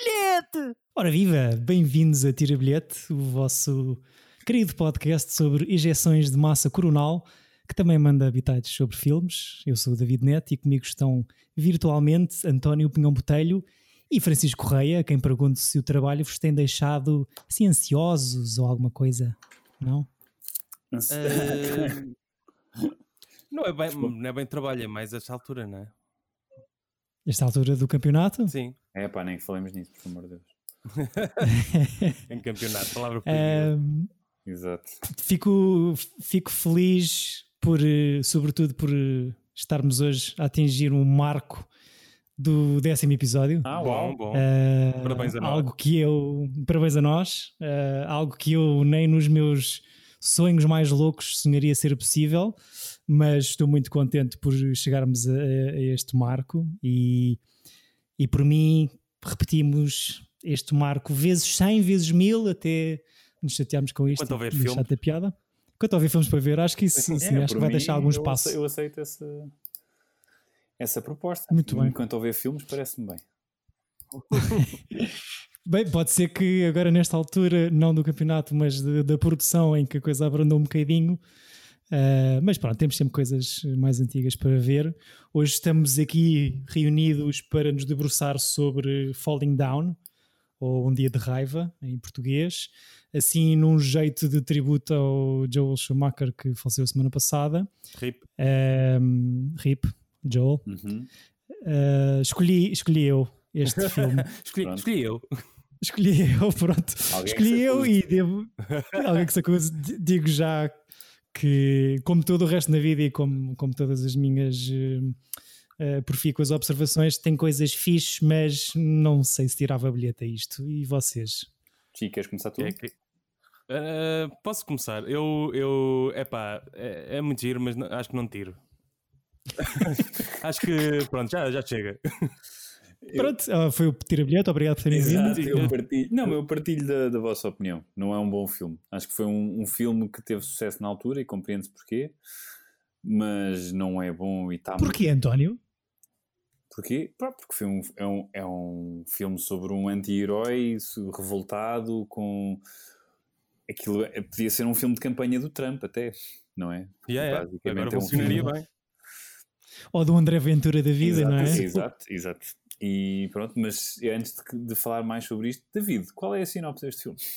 bilhete! Ora viva, bem-vindos a Tira Bilhete, o vosso querido podcast sobre injeções de massa coronal, que também manda habitados sobre filmes. Eu sou o David Neto e comigo estão virtualmente António Pinhão Botelho e Francisco Correia, a quem pergunto se o trabalho vos tem deixado assim ansiosos ou alguma coisa, não? Uh, não, é bem, não é bem trabalho, é mais esta altura, não é? Esta altura do campeonato? Sim. É pá, nem falemos nisso, por amor de Deus. em campeonato, palavra um, Exato. Fico, fico feliz por, eh, sobretudo por eh, estarmos hoje a atingir um marco do décimo episódio. Ah, bom, bom. Uh, parabéns a nós. Algo que eu, parabéns a nós, uh, algo que eu nem nos meus sonhos mais loucos sonharia ser possível, mas estou muito contente por chegarmos a, a este marco e, e por mim repetimos este marco vezes 100, vezes 1000 até nos chatearmos com isto. Quanto houver filmes. a piada. Quanto houver filmes para ver, acho que isso sim, sim, é, acho que vai mim, deixar algum espaço. Eu aceito essa essa proposta. Muito bem. Enquanto houver filmes, parece-me bem. bem, pode ser que agora, nesta altura, não do campeonato, mas de, da produção, em que a coisa abrandou um bocadinho. Uh, mas pronto, temos sempre coisas mais antigas para ver. Hoje estamos aqui reunidos para nos debruçar sobre Falling Down, ou Um Dia de Raiva, em português. Assim, num jeito de tributo ao Joel Schumacher, que faleceu semana passada. RIP. Um, RIP, Joel. Uhum. Uh, escolhi, escolhi eu este filme. escolhi, escolhi, eu. Escolhi eu, pronto. Alguém escolhi eu e devo. Alguém que se acuse, digo já que, como todo o resto na vida e como, como todas as minhas uh, uh, profícuas observações, tem coisas fixes, mas não sei se tirava bilhete a isto. E vocês? Sim, queres começar tu? É que... Uh, posso começar? Eu, eu epá, é, é muito giro, mas não, acho que não tiro. Acho que pronto, já, já chega. Pronto, eu... foi o tira bilhete, obrigado por terem vindo. Eu partilho, não, eu partilho da, da, vossa opinião. Não é um bom filme. Acho que foi um, um filme que teve sucesso na altura e compreende-se porquê, mas não é bom e está Porquê, muito... António? Porquê? Porque foi um, é, um, é um filme sobre um anti-herói revoltado com. Aquilo é, podia ser um filme de campanha do Trump, até, não é? Yeah, Basicamente Agora é um funcionaria filme... bem ou do André Ventura da vida, exato, não é? Exato, exato. E pronto, mas antes de, de, falar mais sobre isto, David, qual é a sinopse deste filme?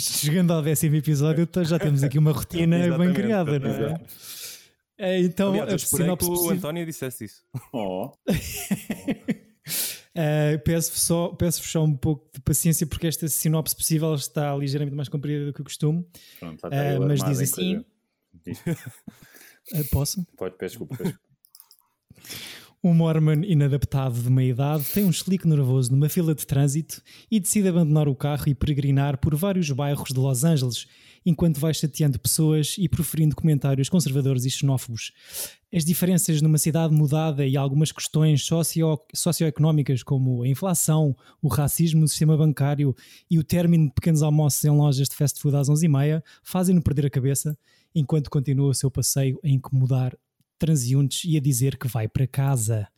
Chegando ao décimo episódio, já temos aqui uma rotina bem criada, não é? é então, Aliás, eu a sinopse que o António dissesse isso. Oh. Uh, peço só, peço só um pouco de paciência porque esta sinopse possível está ligeiramente mais comprida do que o costume. Pronto, uh, mas diz assim. Uh, posso? Pode, peço desculpa. Peço. Um Mormon inadaptado de meia idade tem um chilique nervoso numa fila de trânsito e decide abandonar o carro e peregrinar por vários bairros de Los Angeles, enquanto vai chateando pessoas e proferindo comentários conservadores e xenófobos. As diferenças numa cidade mudada e algumas questões socio socioeconómicas, como a inflação, o racismo no sistema bancário e o término de pequenos almoços em lojas de fast food às 11h30, fazem-no perder a cabeça, enquanto continua o seu passeio a incomodar transeuntes e a dizer que vai para casa.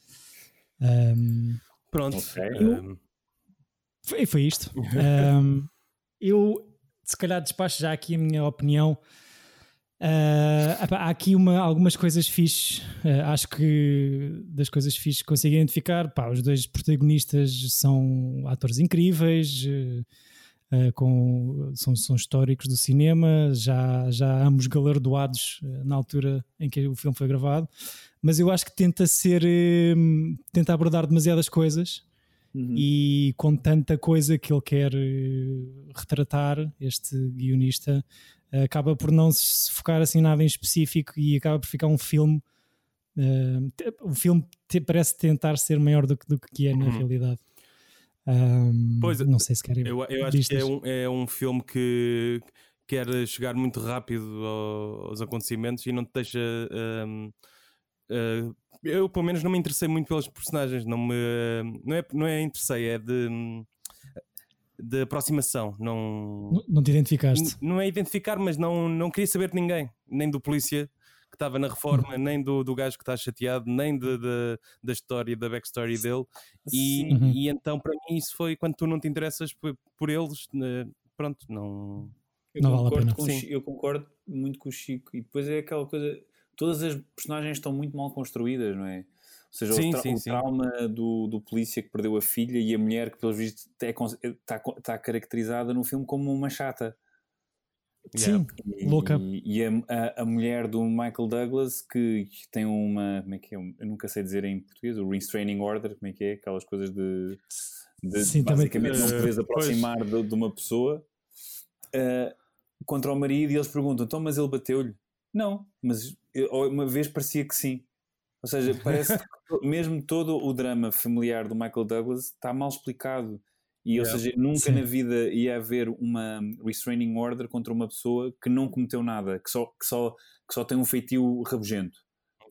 Um, Pronto. Okay. Eu, foi, foi isto. um, eu, se calhar, despacho já aqui a minha opinião. Uh, há aqui uma, algumas coisas fixes. Uh, acho que das coisas fixes que consigo identificar, pá, os dois protagonistas são atores incríveis. Uh, Uh, com, são, são, históricos do cinema, já, já ambos galardoados uh, na altura em que o filme foi gravado, mas eu acho que tenta ser, uh, tenta abordar demasiadas coisas uhum. e com tanta coisa que ele quer retratar, este guionista, acaba por não se focar assim nada em específico e acaba por ficar um filme. o filme te, parece tentar ser maior do que, do que é na uhum. realidade. Um, pois, não sei se querem. Eu, eu acho que é um, é um filme que quer chegar muito rápido aos acontecimentos e não te deixa. Um, uh, eu, pelo menos, não me interessei muito pelos personagens. Não, me, não, é, não é interessei, é de. De aproximação, não. Não, não te identificaste? Não é identificar, mas não, não queria saber de ninguém, nem do polícia estava na reforma, nem do, do gajo que está chateado, nem de, de, da história, da backstory dele. E, uhum. e então, para mim, isso foi quando tu não te interessas por, por eles, pronto, não. Eu, não concordo vale com, eu concordo muito com o Chico. E depois é aquela coisa. Todas as personagens estão muito mal construídas, não é? Ou seja, sim, o, tra sim, o trauma do, do polícia que perdeu a filha e a mulher que, pelos vistos, está, está caracterizada no filme como uma chata. Sim, e, louca. E, e a, a, mulher do Michael Douglas que tem uma. Como é que é? Eu nunca sei dizer em português, o restraining order, como é que é? Aquelas coisas de. de Sim, basicamente também, não poderes aproximar de, de, uma pessoa uh, contra o marido e eles perguntam: então, mas ele bateu-lhe? Não, mas uma vez parecia que sim. Ou seja, parece que mesmo todo o drama familiar do Michael Douglas está mal explicado. E, yeah. ou seja, nunca Sim. na vida ia haver uma restraining order contra uma pessoa que não cometeu nada, que só, que só, que só tem um feitio rabugento.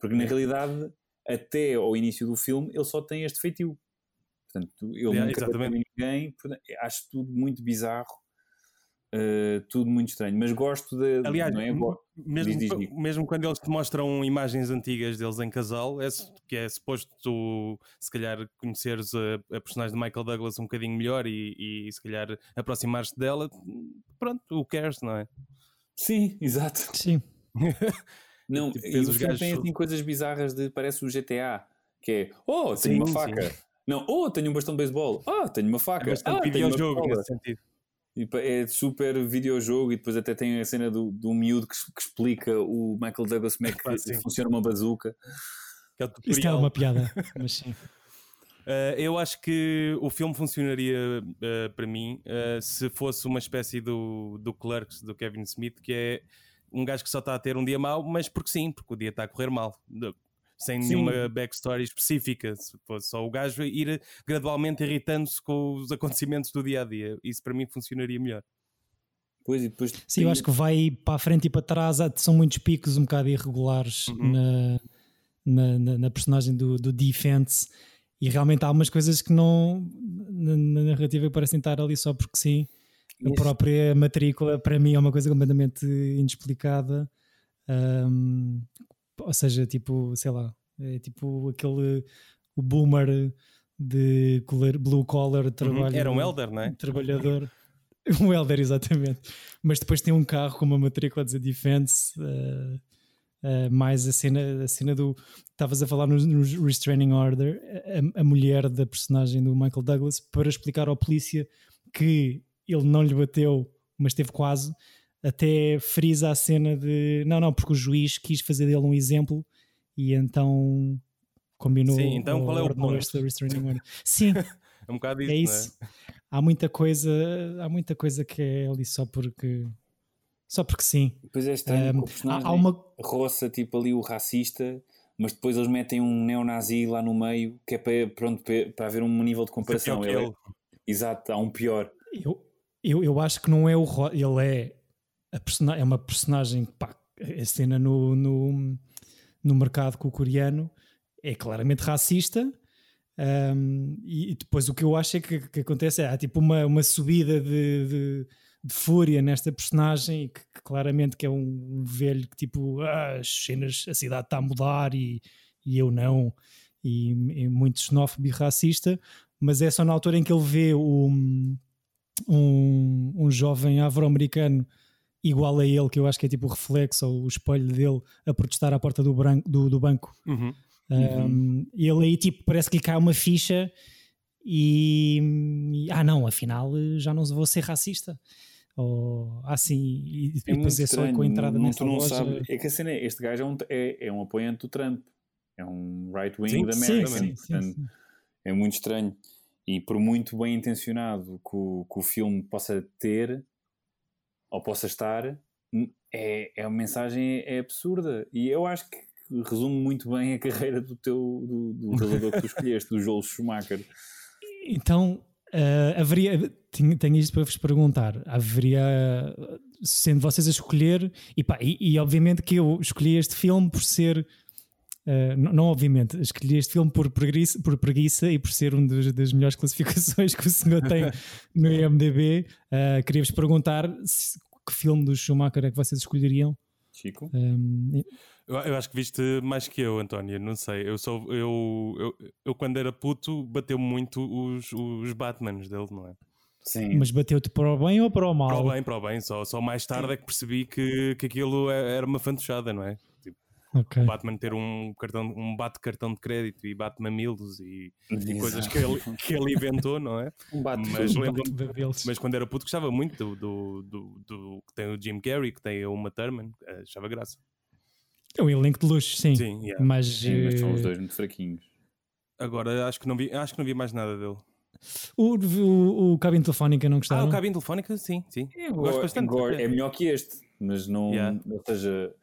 Porque na realidade, até ao início do filme, ele só tem este feitio. Portanto, ele yeah, nunca ninguém. Portanto, acho tudo muito bizarro. Uh, tudo muito estranho, mas gosto de. Aliás, é? mesmo, diz, diz, diz. mesmo quando eles te mostram imagens antigas deles em casal, é, que é suposto tu, se calhar, conheceres a, a personagem de Michael Douglas um bocadinho melhor e, e se calhar aproximar-te dela, pronto, o cares, não é? Sim, exato. Sim. não, tipo, e o filme tem assim coisas bizarras de parece o GTA, que é oh, tenho sim, uma faca. Sim. Não, oh, tenho um bastão de beisebol. Ah, tenho uma faca. É ah, videojogo nesse sentido. E é super videojogo e depois até tem a cena do, do miúdo que, que explica o Michael Douglas como é que ah, funciona uma bazuca. É Isto é uma piada, mas sim. Uh, eu acho que o filme funcionaria uh, para mim uh, se fosse uma espécie do, do Clerks do Kevin Smith, que é um gajo que só está a ter um dia mau, mas porque sim, porque o dia está a correr mal sem Sim. nenhuma backstory específica. Se fosse só o gajo ir gradualmente irritando-se com os acontecimentos do dia a dia. Isso para mim funcionaria melhor. Pois, e depois Sim, eu acho que vai para a frente e para trás, são muitos picos um bocado irregulares uhum. na, na, na, na, personagem do, do Defense. E realmente há algumas coisas que não na, na narrativa parecem estar ali só porque sim. A própria matrícula, para mim, é uma coisa completamente inexplicada. Um, ou seja, tipo, sei lá, é tipo aquele o boomer de blue collar trabalho. Uhum. Era um elder, não é? Trabalhador. um elder, exatamente. Mas depois tem um carro com uma matrícula dizer defense. Uh, uh, mais a cena, a cena do. Estavas a falar no, no Restraining Order, a, a, mulher da personagem do Michael Douglas, para explicar ao polícia que ele não lhe bateu, mas teve quase até frisa a cena de não, não, porque o juiz quis fazer dele um exemplo e então combinou. Sim, então qual é o ponto? Sim, é um bocado isso. É isso. É? Há muita coisa, há muita coisa que é ali só porque só porque sim. Depois é estranho um, há uma... roça tipo ali o racista, mas depois eles metem um neonazi lá no meio que é para, pronto, para haver um nível de comparação. É ele, é... Exato, há um pior. Eu, eu, eu acho que não é o ele é é uma personagem, pá, a cena no, no, no mercado com o coreano é claramente racista. Um, e, depois o que eu acho é que, que acontece é há tipo uma, uma subida de, de, de fúria nesta personagem que, que, claramente que é um, velho que tipo ah, as cenas, a cidade está a mudar e, e eu não e, e muito xenófobo e racista mas é só na altura em que ele vê um, um, um jovem afro-americano igual a ele, que eu acho que é tipo o reflexo ou o espelho dele a protestar à porta do, branco, do, do banco. Uhum. Um, ele aí tipo parece que lhe cai uma ficha e, e, ah não, afinal já não vou ser racista. Ou assim, e, é depois é só com a entrada nessa não loja. Sabe. É que a cena é, este gajo é um, é, é um apoiante do Trump, é um right-wing da América, sim, sim, portanto sim, é muito estranho. E por muito bem intencionado que o, que o filme possa ter, ou possa estar, é, é uma mensagem é absurda. E eu acho que resume muito bem a carreira do teu do, do realizador que tu escolheste, do Joel Schumacher. Então, uh, haveria. Tenho, tenho isto para vos perguntar. Haveria. Sendo vocês a escolher. E, pá, e, e obviamente que eu escolhi este filme por ser. Uh, não, não, obviamente, escolhi este filme por preguiça, por preguiça e por ser uma das melhores classificações que o senhor tem no IMDB. Uh, Queria-vos perguntar se, que filme do Schumacher é que vocês escolheriam? Chico? Um, Eu, eu acho que viste mais que eu, António. Não sei. Eu sou. Eu, eu, eu quando era puto, bateu muito os, os Batmans dele, não é? Sim. mas bateu-te para o bem ou para o mal? Para o bem, para o bem. Só, só mais tarde é que percebi que, que aquilo é- era uma fantochada, não é? Tipo, Ok. o Batman ter um cartão, um bate cartão de crédito e bate mamilos e, e coisas que ele, que ele inventou, não é? Um bate Mas O lembro-me bate. Mas quando era puto gostava muito do, do, do, do- que tem o Jim Carrey, que tem a Uma Thurman, achava graça. É um elenco de luxo, sim. Sim, yeah. Mas, Sim, mas são os eh, dois muito fraquinhos. Agora acho que não vi, acho que não vi mais nada dele. o, o, o cabine telefónica não Ah, gostaram? o cabine telefónica, sim, sim. Gosto bastante. Agora, é melhor que este, mas não. Yeah. Ou seja,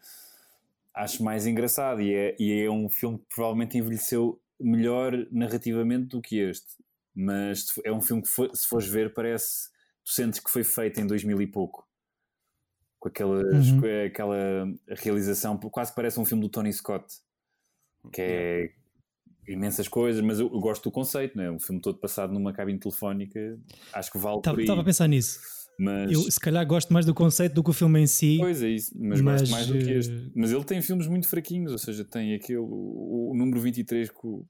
acho mais engraçado e é, e é um filme que provavelmente envelheceu melhor narrativamente do que este. Mas é um filme que, se fores ver, parece. Tu sentes que foi feito em 2000 e pouco. Com aquelas, Uhum. com aquela realização, quase parece um filme do Tony Scott, que é imensas coisas, mas eu, eu gosto do conceito, não é? Um filme todo passado numa cabine telefónica, acho que vale. Estava a pensar nisso. Mas, Eu, se calhar, gosto mais do conceito do que o filme em si. Pois é isso, mas, Mas, gosto mais do que este. eh, Mas ele tem filmes muito fraquinhos, ou seja, tem aquele, o, o número 23 com,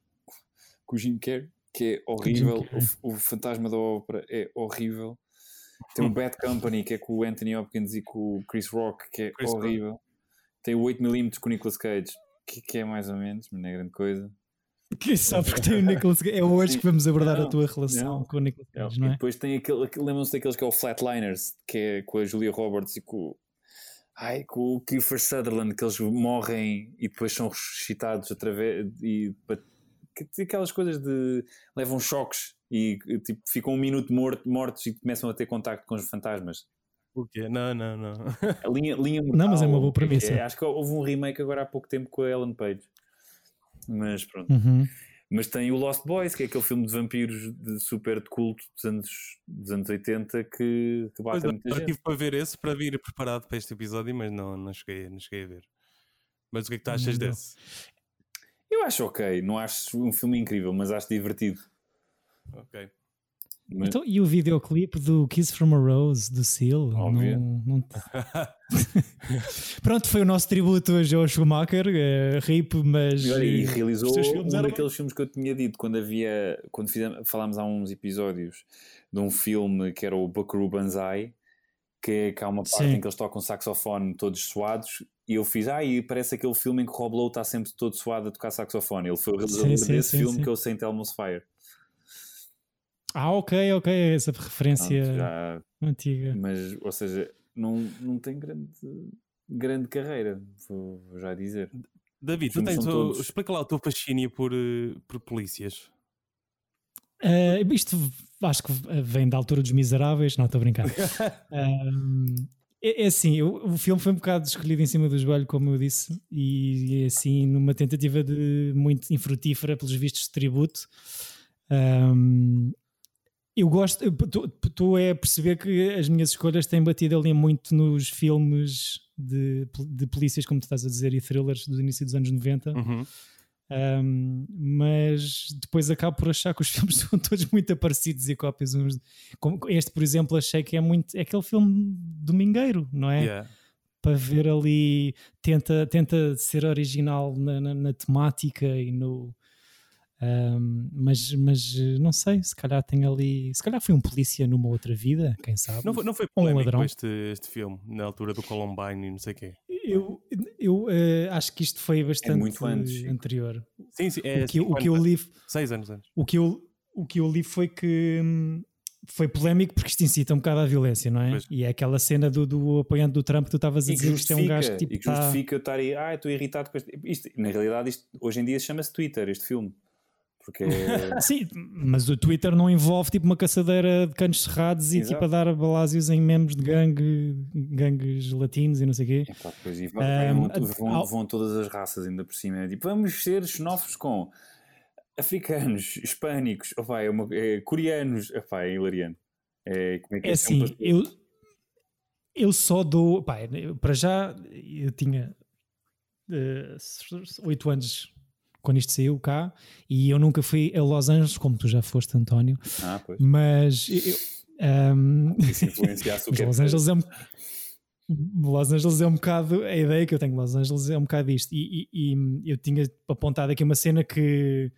com o Jim Carrey, que é horrível, o, o Fantasma da Ópera é horrível, tem o Bad Company, que é com o Anthony Hopkins e com o Chris Rock, que é Chris Rock. horrível, tem o 8mm com o Nicolas Cage, que, que é mais ou menos, mas não é grande coisa. Que só porque tem o Nicholas Cage. É hoje que vamos abordar Não, a tua relação não. com o Nicholas É, Cage, E não é? depois tem aquele, lembram-se daqueles que é o Flatliners, que é com a Julia Roberts e com, o- ai, com o Kiefer Sutherland, que eles morrem e depois são ressuscitados através e aquelas coisas de levam choques e tipo, ficam um minuto morto, mortos e começam a ter contacto com os fantasmas. O quê? Não, não, não. A linha, linha Não, mas é uma mortal, boa é é? premissa. Acho que houve um remake agora há pouco tempo com a Ellen Page. Mas pronto. Uhum. Mas tem o Lost Boys, que é aquele filme de vampiros de super de culto dos anos, dos anos 80 que, que bate eu muita eu gente. tive para ver esse para vir preparado para este episódio, mas não, não, cheguei, não cheguei a ver. Mas o que é que tu achas Não desse? Eu acho ok, não acho um filme incrível, mas acho divertido. Ok. Mas- Então, e o videoclipe do Kiss from a Rose, do Seal? Óbvio. Não, não- Pronto, foi o nosso tributo hoje ao Schumacher, eh, RIP, mas. E, olha, e realizou um eram- daqueles filmes que eu tinha dito quando havia, quando fizemos, falámos há uns episódios de um filme que era o Buckaroo Banzai, que, é- que há uma parte Sim. em que eles tocam saxofone todos suados, e eu fiz, ah, e parece aquele filme em que o Rob Lowe está sempre todo suado a tocar saxofone. Ele foi o realizador desse sim, filme sim. que é o Saint Elmo's Fire. Ah, ok, ok, essa referência Pronto, já- antiga. mas, ou seja, não, não tem grande, grande carreira, vou, vou já dizer. David, tu tens o, todos- explica lá o teu fascínio por, eh, por polícias. Eh, isto acho que vem da altura dos miseráveis, não estou a brincar. Ahm, é, é assim, o, o filme foi um bocado escolhido em cima do joelho, como eu disse, e é assim, numa tentativa de muito infrutífera, pelos vistos de tributo. Ahm, eu gosto, estou a perceber que as minhas escolhas têm batido ali muito nos filmes de, de polícias, como tu estás a dizer, e thrillers do início dos anos 90. Uhum. Um, mas depois acabo por achar que os filmes são todos muito parecidos e cópias uns. Este, por exemplo, achei que é muito. É aquele filme domingueiro, não é? Yeah. Para ver ali. Tenta, tenta ser original na, na- na temática e no. Um, mas, mas não sei, se calhar tem ali. Se calhar foi um polícia numa outra vida, quem sabe? Não, foi, não foi Um ladrão. este, este filme, na altura do Columbine e não sei o quê. Eu, eu eh, acho que isto foi bastante muito antes, anterior. Sim, sim. É o, que, eu- o que eu li. Seis anos antes. o que eu, o que eu li foi que hum, foi polémico porque isto incita um bocado à violência, não é? Pois. E é aquela cena do, do apoiante do Trump que tu estavas a dizer que isto é um justifica, gajo que tipo e que tá- justifica eu estar aí, ah, estou irritado com este. Isto, na realidade, isto, hoje em dia chama-se Twitter, este filme. Porque Sim, mas o Twitter não envolve tipo uma caçadeira de canos cerrados e Exato. tipo a dar balásios em membros de gangue, gangues latinos e não sei o quê. Epá, pois, e vão, Um, vão- vão, ao- vão todas as raças ainda por cima. É tipo, vamos ser xenófobos com africanos, hispânicos, opá, é uma- é coreanos, opá, é hilariante. É, como é que É é assim, sempre- eu, eu só dou. Pá, para já, eu tinha eh, oito anos quando isto saiu cá e eu nunca fui a Los Angeles, como tu já foste, António, Ah, pois. mas eu, um, Isso influenciasse o mas que Los Angeles é um, Los Angeles é um bocado. A ideia que eu tenho de Los Angeles é um bocado isto. E, e, e eu tinha apontado aqui uma cena que,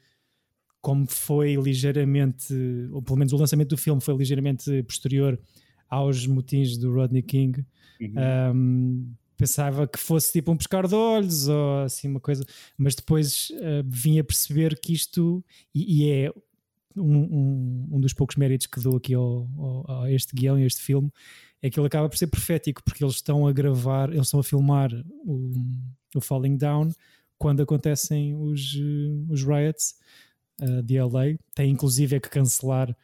como foi ligeiramente, ou pelo menos o lançamento do filme foi ligeiramente posterior aos motins do Rodney King, uhum. um, pensava que fosse tipo um pescar de olhos ou assim uma coisa, mas depois uh, vim a perceber que isto, e, e é um, um, um, dos poucos méritos que dou aqui ao, ao, a este guião e a este filme, é que ele acaba por ser profético, porque eles estão a gravar, eles estão a filmar o, o Falling Down quando acontecem os, eh, os riots uh, de LA. Tem inclusive é que cancelar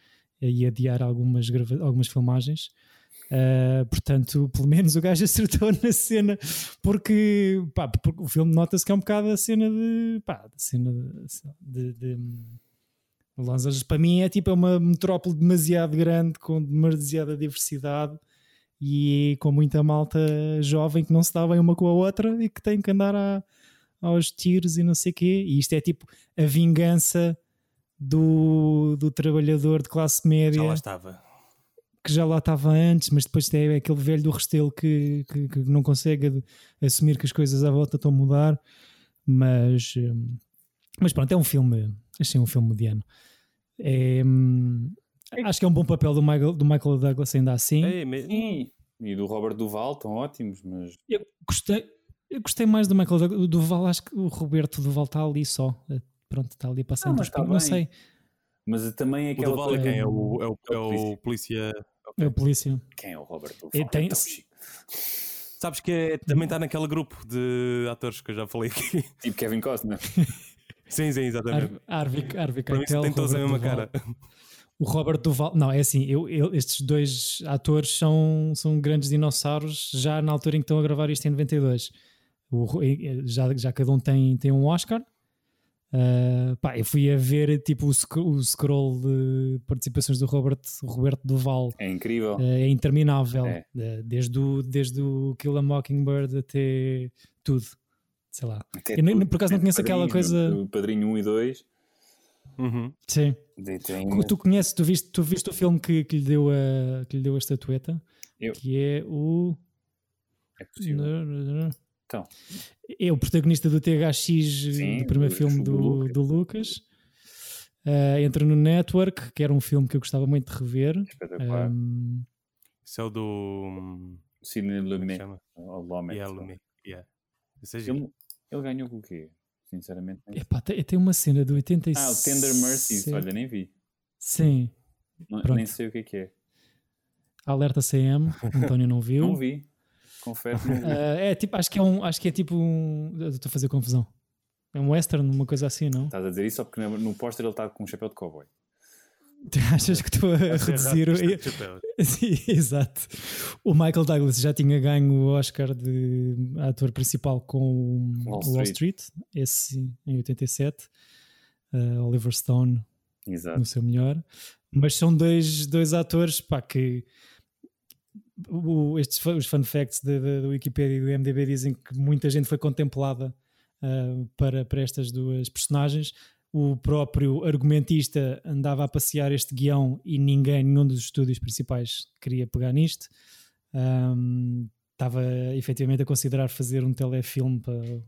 e adiar algumas, algumas filmagens. Uh, portanto, pelo menos o gajo acertou na cena, porque, pá, porque o filme nota-se que é um bocado a cena de. Pá, a cena de, de, de Los Angeles, para mim, é tipo é uma metrópole demasiado grande, com demasiada diversidade e com muita malta jovem que não se dá bem uma com a outra e que tem que andar a, aos tiros e não sei o quê. E isto é tipo a vingança do, do trabalhador de classe média. Já lá estava. Que já lá estava antes, mas depois é aquele velho do Restelo que, que, que não consegue assumir que as coisas à volta estão a mudar. Mas, hum, mas pronto, é um filme, achei um filme mediano. É, hum, Acho que é um bom papel do Michael, do Michael Douglas, ainda assim. É, Sim. E do Robert Duval, estão ótimos, mas. Eu gostei, eu gostei mais do Michael Douglas. Duval, acho que o Roberto Duval está ali só. Eh, pronto, está ali passando não, tá não sei. Mas também é aquela. O Duval é quem? É o, é o, é o polícia. É o polícia. Quem é o Robert Duval? Tem... É Sabes que é, também está naquele grupo de atores que eu já falei aqui. Tipo Kevin Costner. sim, sim, exatamente. Ar Arvik, Arvik Para mim tem todos a mesma cara. O Robert Duval, não, é assim, eu, eu, estes dois atores são, são grandes dinossauros já na altura em que estão a gravar isto em 92. O, já, já cada um tem, tem um Oscar. Uh, pá, eu fui a ver tipo o, o scroll de participações do Robert, Roberto Duval. É incrível. Uh, é interminável. É. Uh, desde, o, desde o Kill a Mockingbird até tudo. Sei lá. Até eu, tudo. por acaso não conheço aquela coisa. O Padrinho 1 e 2 Uhum. Sim. Tu conheces, tu viste, tu viste o filme que, que, lhe deu a, que lhe deu a estatueta? Eu. Que é o. É possível. Então. É o protagonista do THX, Sim, do primeiro do, filme do, Lucas. do Lucas. Uh, entra no Network, que era um filme que eu gostava muito de rever. Espetacular. Um... Esse é o do. Sidney Lumet. O Lumet. Yeah, Lumet. Yeah. Ele, ele ganhou com o quê? Sinceramente. Epá, tem, tem uma cena do 86. Ah, o Tender Mercies, olha, nem vi. Sim. Não, nem sei o que é que é. Alerta CM, António não viu. não vi, confesso. Uh, é tipo, acho que é um, acho que é tipo um. Estou a fazer confusão. É um western, uma coisa assim, não? Estás a dizer isso só porque no, no póster ele está com um chapéu de cowboy. Achas que estou a reduzir o. Sim, exato. O Michael Douglas já tinha ganho o Oscar de ator principal com Wall Street, Wall Street esse em 87. Uh, Oliver Stone exato. no seu melhor. Mas são dois, dois atores pá, que. O, estes os fun facts da Wikipedia e do MDB dizem que muita gente foi contemplada uh, para, para estas duas personagens o próprio argumentista andava a passear este guião e ninguém, nenhum dos estúdios principais queria pegar nisto. Um, estava efetivamente a considerar fazer um telefilme para,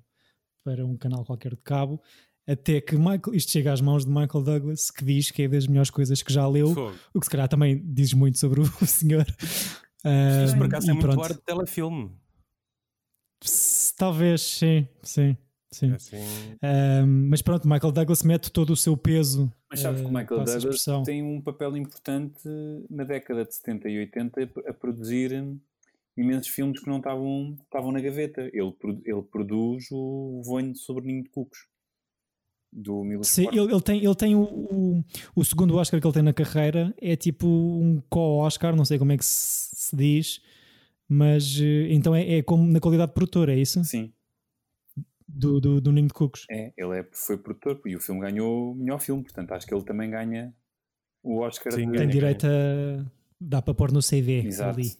para um canal qualquer de cabo. Até que Michael, isto chega às mãos de Michael Douglas, que diz que é das melhores coisas que já leu, o que se calhar também diz muito sobre o, o senhor. Mas por acaso é muito ar de telefilme. Talvez, sim, sim. Sim. É assim... Um, mas pronto, Michael Douglas mete todo o seu peso. Mas sabes uh, que o Michael Douglas tem um papel importante na década de 70 e 80 a produzir imensos filmes que não estavam, estavam na gaveta. Ele, ele produz o Vonho sobre Ninho de Cucos. Do Milos Sim, ele, ele, tem, ele tem o, o, o, segundo Oscar que ele tem na carreira, é tipo um co-Oscar, não sei como é que se, se diz, mas eh, então é, é como na qualidade de produtor, é isso? Sim, do, do, do Ninho de Cucos. É, ele é, foi produtor e o filme ganhou o melhor filme, portanto acho que ele também ganha o Oscar. Sim. Tem direito a. dá para pôr no CV. Exato. Ali.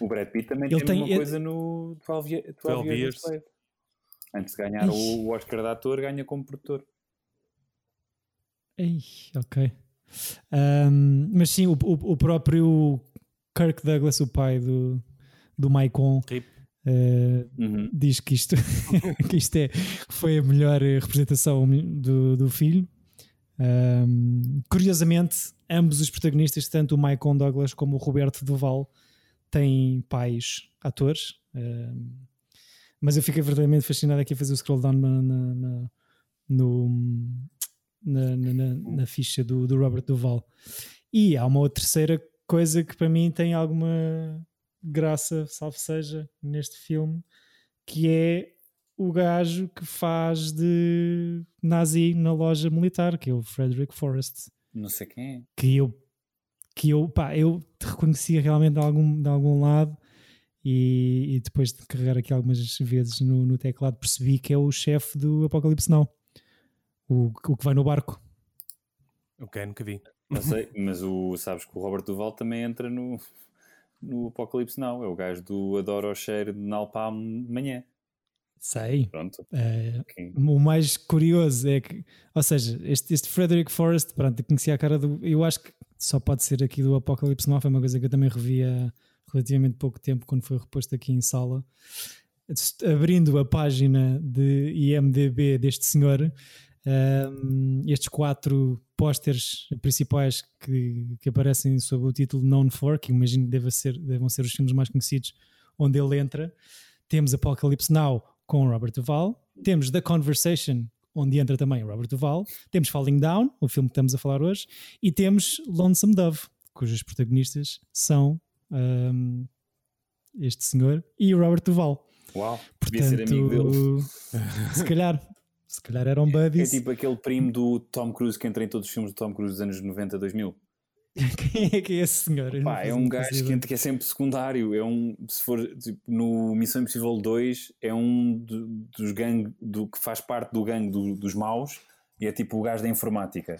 O Brad Pitt também ele tem, uma ele... coisa no 12, 12 Years. Antes de ganhar o Oscar de ator, ganha como produtor. Ei, ok. Um, mas sim, o, o, o, próprio Kirk Douglas, o pai do, do Maicon, uh, Uhum. diz que isto, que isto é, foi a melhor representação do, do filho. Um, curiosamente, ambos os protagonistas, tanto o Michael Douglas como o Roberto Duval, têm pais atores. Um, mas eu fiquei verdadeiramente fascinado aqui a fazer o scroll down na, na, na no, na, na, na, ficha do, do Robert Duval. E há uma terceira coisa que para mim tem alguma graça, salvo seja, neste filme, que é o gajo que faz de nazi na loja militar, que é o Frederick Forrest. Não sei quem é. Que eu, que eu, pá, eu te reconhecia realmente de algum, de algum lado e, e depois de carregar aqui algumas vezes no, no teclado percebi que é o chefe do Apocalipse Now. O, o que vai no barco. Ok, nunca vi. Não sei, mas o, sabes que o Robert Duval também entra no, no Apocalipse Now. É o gajo do Adoro o cheiro de Nalpalm de manhã. Sei. Pronto. É, okay. O mais curioso é que, ou seja, este, este Frederick Forrest, pronto, eu conhecia a cara do. Eu acho que só pode ser aqui do Apocalipse Now, foi uma coisa que eu também revi há relativamente pouco tempo, quando foi reposto aqui em sala. Abrindo a página de IMDB deste senhor, um, estes quatro pósteres principais que, que, aparecem sob o título Known For, que imagino que deva ser, devam ser os filmes mais conhecidos onde ele entra. Temos Apocalypse Now com Robert Duvall, temos The Conversation, onde entra também Robert Duvall, temos Falling Down, o filme que estamos a falar hoje, e temos Lonesome Dove, cujos protagonistas são um, este senhor e o Robert Duvall. Uau, Portanto, ser amigo dele. Se calhar, se calhar eram buddies. É tipo aquele primo do Tom Cruise que entra em todos os filmes do Tom Cruise dos anos 90, 2000. Quem é que é esse senhor? Pá, é um gajo que, que é sempre secundário. É um, se for tipo, no Missão Impossível 2, é um do, dos gangue do, que faz parte do gangue do, dos maus e é tipo o gajo da informática.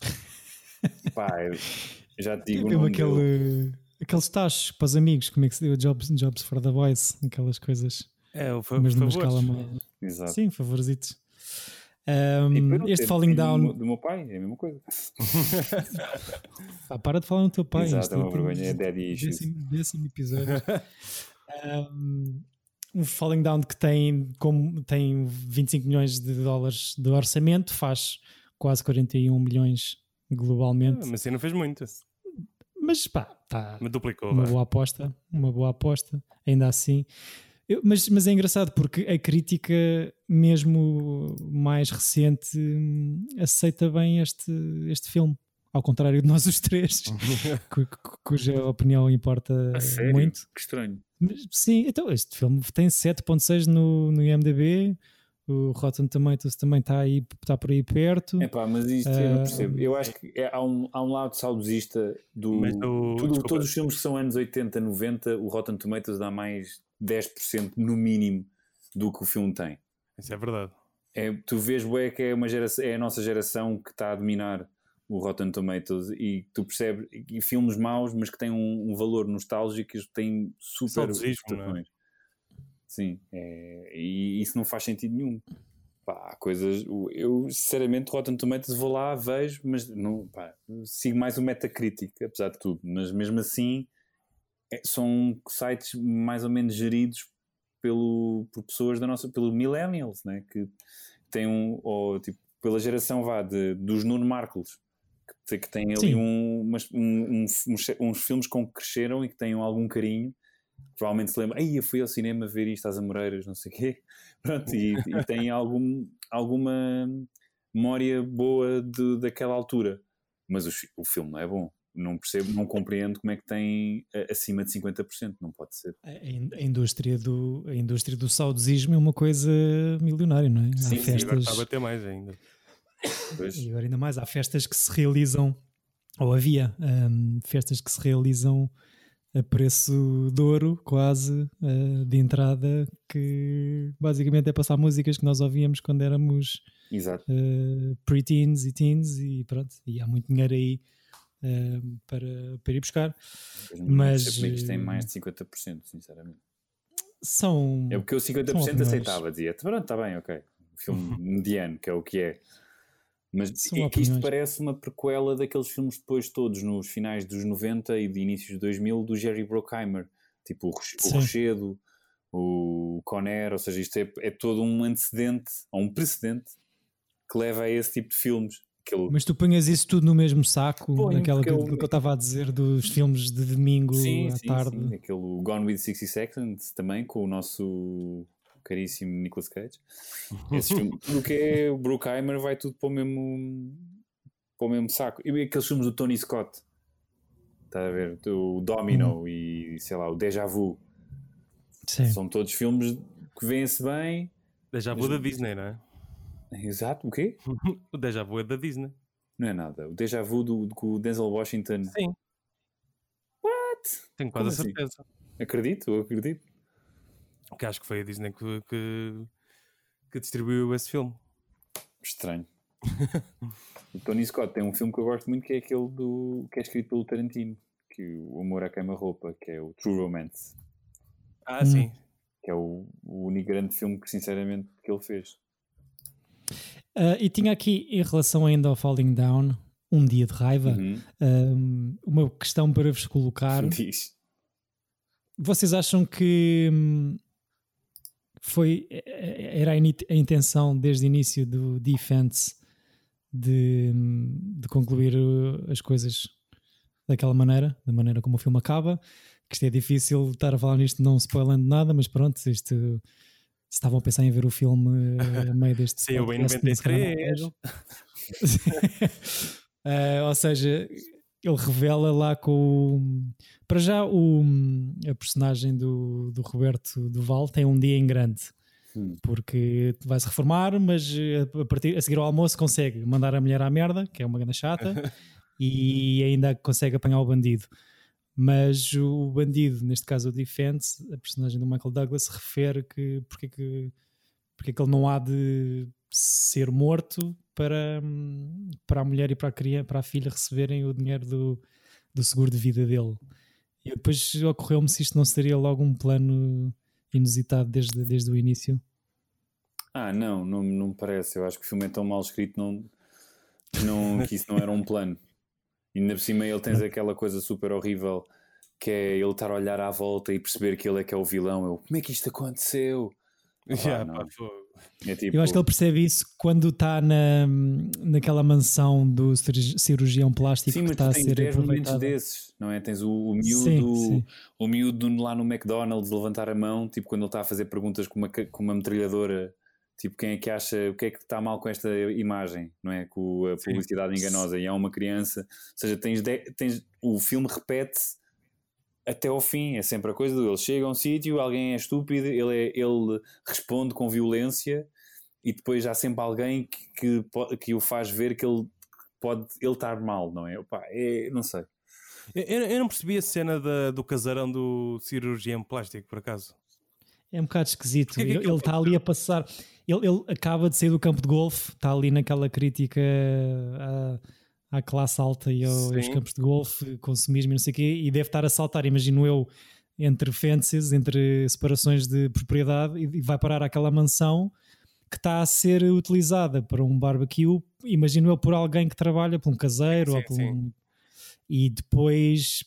Pá, eu já te digo. É aquele, aqueles tachos para os amigos, como é que se deu Jobs, Jobs for the Boys, aquelas coisas. É, o fa Mas numa escala. Exato. Sim, favorzitos. Um, este Falling Down. Do meu pai, é a mesma coisa. ah, para de falar no teu pai. Exato, é uma vergonha, é daddy issues. Décimo, décimo episódio. um, um Falling Down que tem, como, tem 25 milhões de dólares de orçamento, faz quase 41 milhões globalmente. Ah, mas assim não fez muito. Mas pá, tá. Me duplicou. Uma boa aposta, uma boa aposta, ainda assim. Eu, mas, mas é engraçado porque a crítica, mesmo mais recente, aceita bem este, este filme. Ao contrário de nós os três, cu, cuja opinião importa muito. Que estranho. Mas, sim, então este filme tem 7.6 no, no IMDB, o Rotten Tomatoes também está aí, está por aí perto. É pá, mas isto uh, eu não ah, percebo. Eu acho que é, há, um, há um lado saudosista do. tudo, todos os filmes que são anos 80, 90, o Rotten Tomatoes dá mais 10% no mínimo do que o filme tem. Isso é verdade. É, tu vês, bué, que é, uma geração, é a nossa geração que está a dominar o Rotten Tomatoes e tu percebes e filmes maus, mas que têm um, um valor nostálgico e têm super Saudosismo, Sim, é, e isso não faz sentido nenhum. Pá, coisas. Eu, sinceramente, Rotten Tomatoes vou lá, vejo, mas não, pá, sigo mais o Metacritic, apesar de tudo. Mas mesmo assim, é, são sites mais ou menos geridos pelo, por pessoas da nossa. pelo Millennials, né? que têm um. Ou, tipo, pela geração vá de, dos Nuno Marcos, que, que têm ali um, umas, um, uns, uns filmes com que cresceram e que têm algum carinho provavelmente se lembra, aí eu fui ao cinema ver isto às Amoreiras, não sei o quê, Pronto, e, e tem algum, alguma memória boa de, daquela altura. Mas o, o filme não é bom. Não percebo, não compreendo como é que tem acima de 50%, não pode ser. A, indústria, do, a indústria do saudosismo é uma coisa milionária, não é? Há sim, festas... sim, agora está a bater mais ainda. Pois. E agora ainda mais, há festas que se realizam, ou havia um, festas que se realizam a preço de ouro, quase, uh, de entrada, que basicamente é passar músicas que nós ouvíamos quando éramos uh, pre-teens e teens, e pronto, e há muito dinheiro aí uh, para, para ir buscar. Mas isto tem mais de 50%, sinceramente. São. É porque eu 50% aceitava, dizia, pronto, está bem, ok. filme mediano, que é o que é. Mas é que isto parece uma prequela daqueles filmes depois todos, nos finais dos 90 e de inícios de 2000, do Jerry Bruckheimer. Tipo o, o Rochedo, o Conner, ou seja, isto é, é todo um antecedente, ou um precedente que leva a esse tipo de filmes. Aquele... Mas tu punhas isso tudo no mesmo saco, Ponho, naquela que, eu- que eu estava a dizer dos filmes de domingo sim, à sim, tarde. sim, aquele Gone with 60 Seconds também, com o nosso caríssimo Nicolas Cage. Esse filme, tudo o que é o Bruckheimer vai tudo para o mesmo, para o mesmo saco. E aqueles filmes do Tony Scott, está a ver? O Domino e sei lá, o Deja Vu. Sim. São todos filmes que vêem-se bem. Déjà vu da Disney, não é? Exato, o quê? O déjà vu é da Disney. Não é nada. O Deja Vu do, do, Denzel Washington. Sim. What? Tenho Como quase a assim? certeza. Acredito, eu acredito. Que acho que foi a Disney que, que, que distribuiu esse filme. Estranho. o Tony Scott tem um filme que eu gosto muito que é aquele do que é escrito pelo Tarantino, que o Amor à Queima-Roupa, que é o True Romance, Ah, Hum. sim. que é o, o único grande filme que sinceramente que ele fez. Ah, e tinha aqui, em relação ainda ao Falling Down, um dia de raiva, Uhum. um, uma questão para vos colocar. Diz. Vocês acham que hum, foi eh, era a, intenção desde o início do Defense de, hum, de concluir uh, as coisas daquela maneira, da maneira como o filme acaba? Que isto é difícil estar a falar nisto não spoilando nada, mas pronto, isto se estavam a pensar em ver o filme eh, a meio deste Saiu em podcast, se calhar não 93. vejam. Eh, ou seja, ele revela lá com o- para já o, a personagem do, do Roberto Duval tem um dia em grande Hum. porque vai se reformar, mas eh, a, partir, a seguir ao almoço consegue mandar a mulher à merda, que é uma grande chata, e ainda consegue apanhar o bandido. Mas o bandido, neste caso o Defense, a personagem do Michael Douglas, refere que porque é que, porque é que ele não há de ser morto para, para a mulher e para a, criança, para a filha receberem o dinheiro do, do seguro de vida dele. E depois ocorreu-me se isto não seria logo um plano inusitado desde, desde o início. Ah, não, não, não me parece. Eu acho que o filme é tão mal escrito não, não, que isso não era um plano. E ainda por cima ele tens aquela coisa super horrível que é ele estar a olhar à volta e perceber que ele é que é o vilão. Eu, como é que isto aconteceu? Pá, fogo. É tipo, Eu acho que ele percebe isso quando está na, naquela mansão do cirurgi- cirurgião plástico Sim, que está a ser 10 momentos aproveitada. desses, não é? Tens o, o miúdo, Sim, sim. o miúdo lá no McDonald's levantar a mão, tipo quando ele está a fazer perguntas com uma, com uma metralhadora, tipo quem é que acha, o que é que está mal com esta imagem, não é? Com a Sim. publicidade enganosa e há uma criança, ou seja, tens, de- tens o filme repete-se até ao fim, é sempre a coisa do ele chega a um sítio, alguém é estúpido, ele, é- ele responde com violência e depois há sempre alguém que, que, que o faz ver que ele pode ele estar mal, não é? Opa, é não sei. Eu, eu- eu não percebi a cena da- do casarão do cirurgião plástico, por acaso. É um bocado esquisito. Que Ele aquilo- ele está ali a passar. Ele, ele acaba de sair do campo de golfe, está ali naquela crítica à, à classe alta e ao- aos campos de golfe, consumismo e não sei o quê, e deve estar a saltar, imagino eu, entre fences, entre separações de propriedade, e, vai parar àquela mansão que está a ser utilizada para um barbecue, imagino eu, por alguém que trabalha, por um caseiro Sim, ou por sim. um. E depois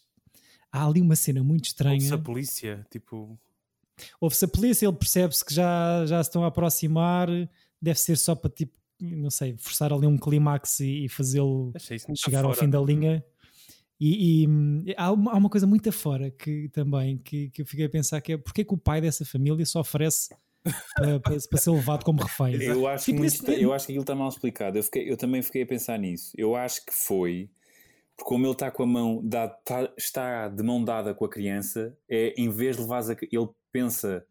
há ali uma cena muito estranha. Ouve-se a polícia, tipo. Ouve-se a polícia, ele percebe-se que já, já se estão a aproximar, deve ser só para tipo, não sei, forçar ali um clímax e, e fazê-lo muito chegar ao fora. fim da linha. E, e, há, uma, há uma coisa muito afora que também que, que eu fiquei a pensar que é porque é que o pai dessa família só oferece para, para- para ser levado como refém. Eu acho, que Tipo, muito esse- está- eu acho que aquilo está mal explicado. Eu, fiquei- eu também fiquei a pensar nisso. Eu acho que foi porque como ele está com a mão tá- está de mão dada com a criança, é em vez de levares a, ele pensa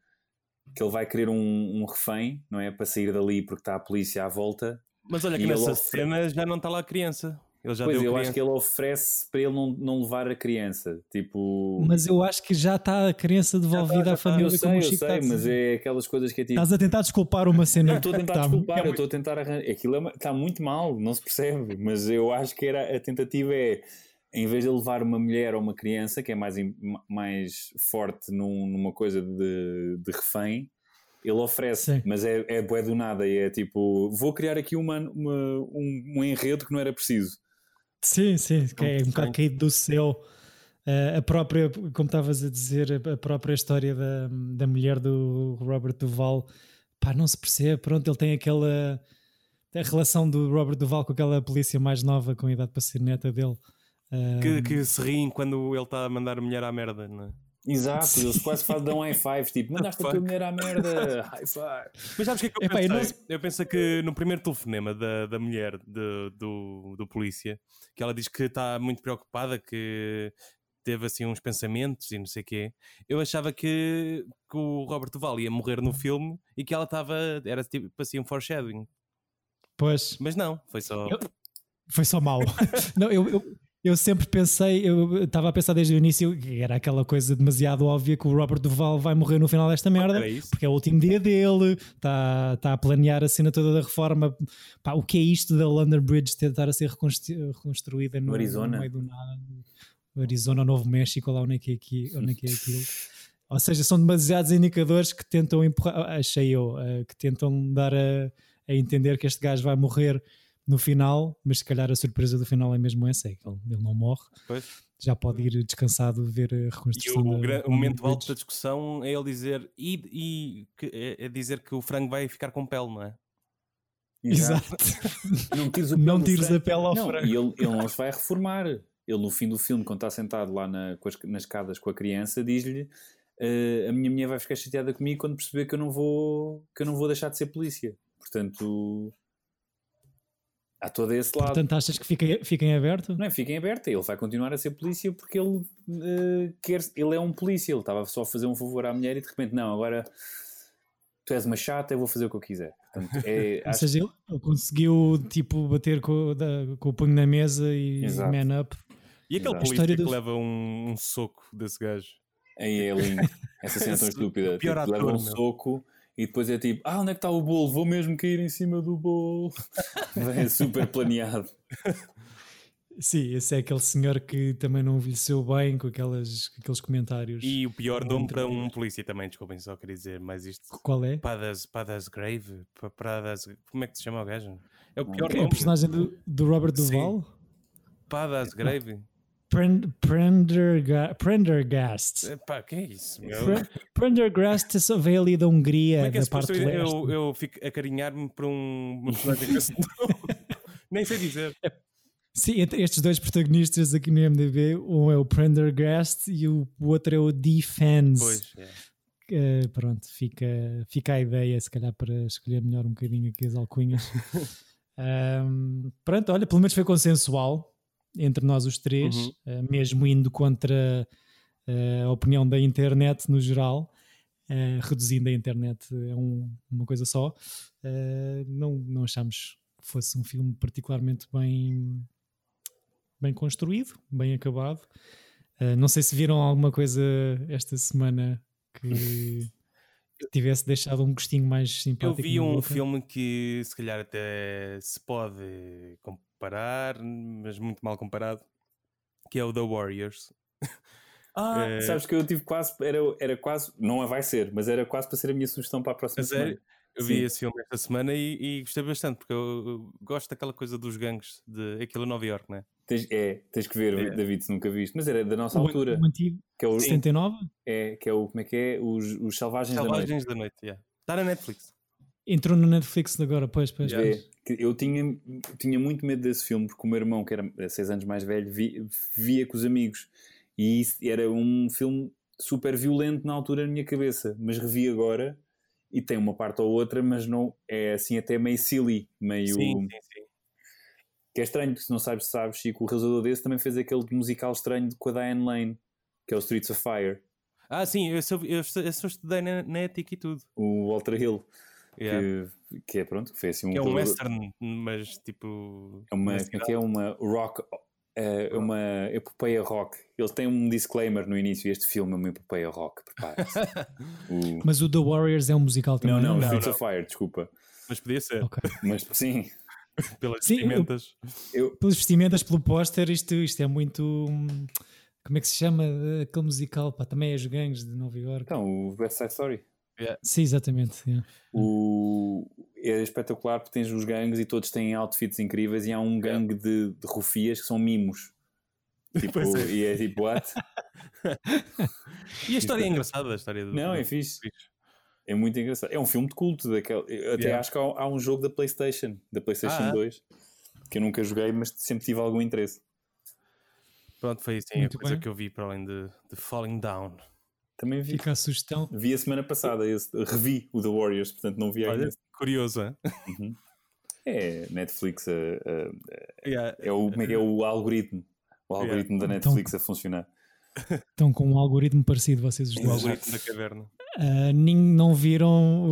que ele vai querer um, um refém, não é? Para sair dali porque está a polícia à volta. Mas olha que nessa cena já não está lá a criança. Ele já pois deu eu criança. acho que ele oferece para ele não, não levar a criança. Tipo. Mas eu acho que já está a criança devolvida já à família eu sei, como eu Chico sei, mas é aquelas coisas que é tipo. Estás a tentar desculpar uma cena. Não, estou a tentar Tá, desculpar, eu estou a tentar arranjar. Aquilo é está muito mal, não se percebe. Mas eu acho que era a tentativa é, em vez de levar uma mulher ou uma criança, que é mais, mais forte num- numa coisa de, de refém, ele oferece, Sim. mas é, é bué do nada. E é tipo, vou criar aqui uma, uma- um, um enredo que não era preciso. Sim, sim, que é um Muito bocado estranho. caído do céu. Uh, a própria, como estavas a dizer, a própria história da, da mulher do Robert Duval, pá, não se percebe. Pronto, ele tem aquela. A relação do Robert Duval com aquela polícia mais nova, com idade para ser neta dele. Que, que se riem quando ele está a mandar a mulher à merda, não é? Exato, eles quase fazem dão high fives, tipo, mandaste a tua mulher à merda, high five. Mas sabes o que é que eu Epá, pensei? Eu, eu penso que no primeiro telefonema da, da mulher de, do, do polícia, que ela diz que está muito preocupada, que teve assim uns pensamentos e não sei o quê. Eu achava que, que o Robert Duval ia morrer no filme e que ela estava, era tipo assim um foreshadowing. Pois. Mas não, foi só. Eu, foi só mal. não, eu, eu, eu, sempre pensei, eu estava a pensar desde o início que era aquela coisa demasiado óbvia que o Robert Duval vai morrer no final desta merda, porque é o último dia dele, está tá a planear a cena toda da reforma. Pá, o que é isto da London Bridge tentar a ser reconstruída no, no Arizona? No meio do nada? Arizona, Novo México, lá onde é que é, aqui, onde é, que é aquilo. Ou seja, são demasiados indicadores que tentam empurrar, achei eu, uh, que tentam dar a, a, entender que este gajo vai morrer no final, mas se calhar a surpresa do final é mesmo essa, é que ele, ele não morre. Pois. Já pode ir descansado ver a reconstrução. E o, da, o momento alto da discussão é ele dizer e, e que, é, é dizer que o frango vai ficar com pele, não é? Exato. Não tires, não tires a pele ao não, frango. E ele, ele não se vai reformar ele no fim do filme, quando está sentado lá na, as, nas escadas com a criança, diz-lhe uh, a minha mulher vai ficar chateada comigo quando perceber que eu não vou que eu não vou deixar de ser polícia. Portanto, há todo esse lado. Portanto, achas que fica, fica em aberto? Não é, fica em aberto. Ele vai continuar a ser polícia porque ele uh, quer. Ele é um polícia. Ele estava só a fazer um favor à mulher e de repente, não, agora tu és uma chata, eu vou fazer o que eu quiser. Portanto, é, Ou seja, ele conseguiu tipo bater com, da, com o punho na mesa e Exato. man up. E aquele Exato. polícia que do... leva um, um, soco desse gajo? Aí é lindo. Essa cena tão estúpida. Tipo, ator, leva um meu. soco e depois é tipo, ah, onde é que está o bolo? Vou mesmo cair em cima do bolo. é super planeado. Sim, esse é aquele senhor que também não envelheceu bem com, aquelas, com aqueles comentários. E o pior nome para um polícia também, desculpem, só queria dizer, mas isto. Qual é? Padas, Padas Grave? Padas, como é que se chama o gajo? É o pior é nome. É o personagem do, do Robert Duval? Padas Grave? Prendergast. Pá, que é isso? Prendergast veio ali da Hungria, Como é que é da parte eu, eu, eu fico a carinhar-me para um, personagem Nem sei dizer. É, sim, entre estes dois protagonistas aqui no MDB, um é o Prendergast e o outro é o Defense. Pois, é. Uh, pronto, fica, fica a ideia, se calhar, para escolher melhor um bocadinho aqui as alcunhas. um, pronto, olha, pelo menos foi consensual entre nós os três, uhum. uh, mesmo indo contra uh, a opinião da internet no geral, uh, reduzindo a internet a um, uma coisa só, não, não achamos que fosse um filme particularmente bem, bem construído, bem acabado. não sei se viram alguma coisa esta semana que tivesse deixado um gostinho mais simpático. Eu vi um filme que se calhar até se pode comparar, mas muito mal comparado, que é o The Warriors. Ah, é... sabes que eu tive quase, era, era quase, não vai ser, mas era quase para ser a minha sugestão para a próxima a semana. Eu vi Sim. esse filme esta semana e, e gostei bastante, porque eu, eu, gosto daquela coisa dos gangues, de aquilo Nova York, não é? Tens, é, tens que ver, é. David, se nunca viste, mas era da nossa o, altura. O antigo, que é o, 79? É, que é o, como é que é? Os, os Selvagens, Selvagens da Noite. da Noite, yeah. Está na Netflix. Entrou no Netflix agora, pois, pois. É, eu tinha, tinha muito medo desse filme, porque o meu irmão, que era seis anos mais velho, via, via com os amigos. E isso era um filme super violento na altura na minha cabeça, mas revi agora e tem uma parte ou outra, mas não é assim até meio silly, meio. Sim, sim, sim. Que é estranho, porque se não sabes, sabes, Chico, o realizador desse também fez aquele musical estranho com a Diane Lane, que é o Streets of Fire. Ah, sim, eu só, eu eu só estudei na, na ética e tudo. O Walter Hill. Yeah. Que, que, é pronto, que foi assim um. Que é um western, mas tipo. É uma, que é uma rock. É uma epopeia rock. Ele tem um disclaimer no início. Este filme é uma epopeia rock. o... Mas o The Warriors é um musical também. Não, não, não Streets of Fire, desculpa. Mas podia ser. Okay. Mas sim. Pelas sim, vestimentas. Eu, eu... Pelas vestimentas, pelo póster, isto, isto é muito. Como é que se chama aquele musical? Pá, também é os gangues de Nova York. Então, o West Side Story. Yeah. Sim, exatamente. Yeah. O... É espetacular porque tens os gangues e todos têm outfits incríveis e há um gangue yeah. de, de rufias que são mimos. Tipo, é. E é tipo, what? E a história é engraçada, a história do. Não, é fixe. É muito engraçado. É um filme de culto. Daquele... Até Yeah. acho que há, há um jogo da PlayStation, da PlayStation Ah, é? 2, que eu nunca joguei, mas sempre tive algum interesse. Pronto, foi assim Muito a coisa bem. que eu vi para além de, de Falling Down. Também vi. Fica a sugestão. Vi a semana passada, esse, revi o The Warriors, portanto não vi Olha, ainda. curioso, hein? É Netflix, a- Yeah. é o, como é que é o algoritmo? O Yeah. algoritmo da Então- Netflix a funcionar. Estão com um algoritmo parecido, vocês os O dois. algoritmo da caverna. Ah, nin- não viram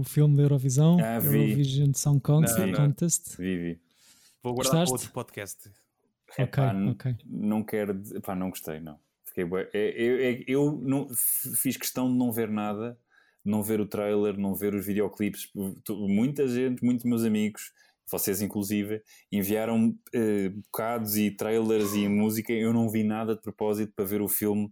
o filme da Eurovisão? Ah, vi. Eurovision Song Con- Não, não. Contest? Vi, vi. Vou guardar para outro podcast. N- ok. Não quero. Pá, não gostei, não. Fiquei bué- é- Eu, é- eu não, f- fiz questão de não ver nada, não ver o trailer, não ver os videoclipes. Muita gente, muitos meus amigos, vocês inclusive, enviaram eh, bocados e trailers e música. Eu não vi nada de propósito para ver o filme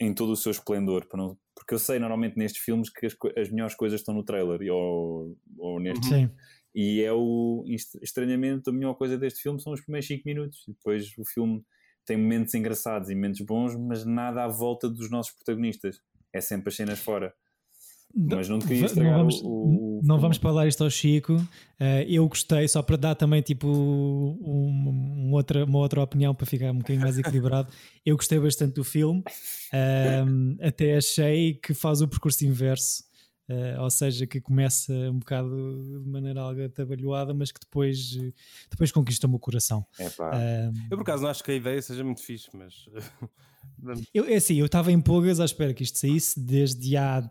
em todo o seu esplendor. não- porque eu sei normalmente nestes filmes que as, as melhores coisas estão no trailer ou, ou neste Sim. e é o est- estranhamente a melhor coisa deste filme são os primeiros 5 minutos. E depois o filme tem momentos engraçados e momentos bons, mas nada à volta dos nossos protagonistas. É sempre as cenas fora. Mas não te queria estragar não vamos, o- o- não vamos falar isto ao Chico. Eh, eu gostei, só para dar também tipo um- um outra, uma outra opinião para ficar um bocadinho mais equilibrado. Eu gostei bastante do filme, até achei que faz o percurso inverso. Eh, ou seja, que começa um bocado de maneira algo atabalhoada, mas que depois, eh, depois conquista o meu coração. Eu por acaso não acho que a ideia seja muito fixe, mas. Eu, é assim, eu estava em pulgas à espera que isto saísse desde há.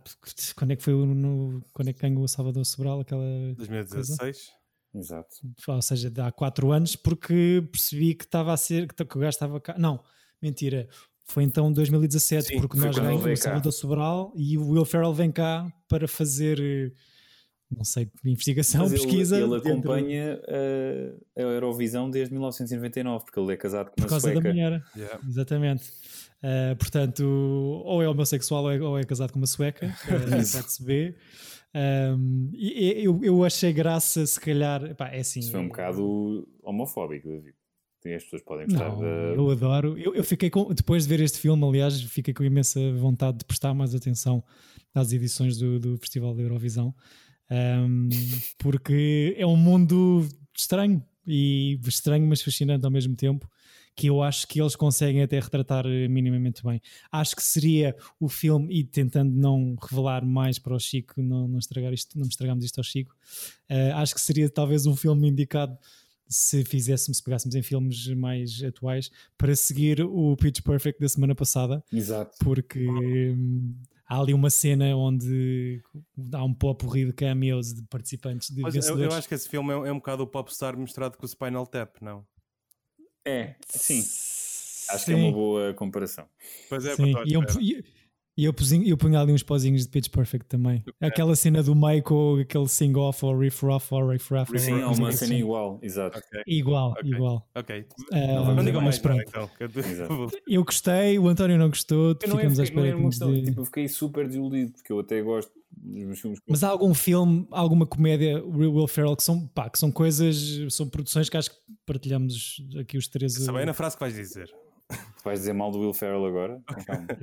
Quando é que foi o. No, quando é que ganhou o Salvador Sobral? Aquela. 2016. exato. ou seja, há 4 anos, porque percebi que estava a ser, que, que o gajo estava cá. Não, mentira. Foi então 2017, Sim, porque nós ganhamos o. Salvador Sobral e o Will Ferrell vem cá para fazer, eh, não sei, investigação, Mas pesquisa. Ele, acompanha uh, a Eurovisão desde 1999, porque ele é casado com por uma causa sueca. da mulher. Yeah. Exatamente. Uh, portanto, ou é homossexual ou é, ou é casado com uma sueca, uh, pode-se ver. Um, e, e eu, eu achei graça, se calhar, epá, é assim. Isso foi um bocado homofóbico, David. As pessoas podem gostar Não, da. eu adoro. Eu, eu fiquei com, depois de ver este filme, aliás, fiquei com imensa vontade de prestar mais atenção às edições do, do Festival da Eurovisão, Ahm, porque é um mundo estranho e estranho, mas fascinante ao mesmo tempo. Que eu acho que eles conseguem até retratar eh, minimamente bem. Acho que seria o filme, e tentando não revelar mais para o Chico, não, não estragar isto, não estragarmos isto ao Chico, eh, acho que seria talvez um filme indicado se fizéssemos, se pegássemos em filmes mais atuais, para seguir o Pitch Perfect da semana passada, Exato. porque hum, há ali uma cena onde há um pop de cameos de participantes de Mas eu, eu acho que esse filme é, é um bocado o Popstar misturado com o Spinal Tap, não? É, sim. Acho que é uma boa comparação. Pois é, Sim, para e eu, e- e eu, pusinho- eu punha ali uns pozinhos de Pitch Perfect também. Aquela cena do Michael, aquele sing-off ou riff-off ou riff-raff. Sim, ou há coisa uma assim. cena igual, exato. Ok, Igual, Ok. igual. ok. Ah, Não, não digam mais pronto. então. eu- gostei, o António não gostou, Eu não é, ficamos à espera é que nos dê- tipo, eu fiquei super desiludido, porque eu até gosto dos meus filmes. Mas há algum filme, alguma comédia, Will Will Ferrell, que são, pá, que são coisas, são produções que acho que partilhamos aqui os três. Sabem eh, na frase que vais dizer. Vais dizer mal do Will Ferrell agora?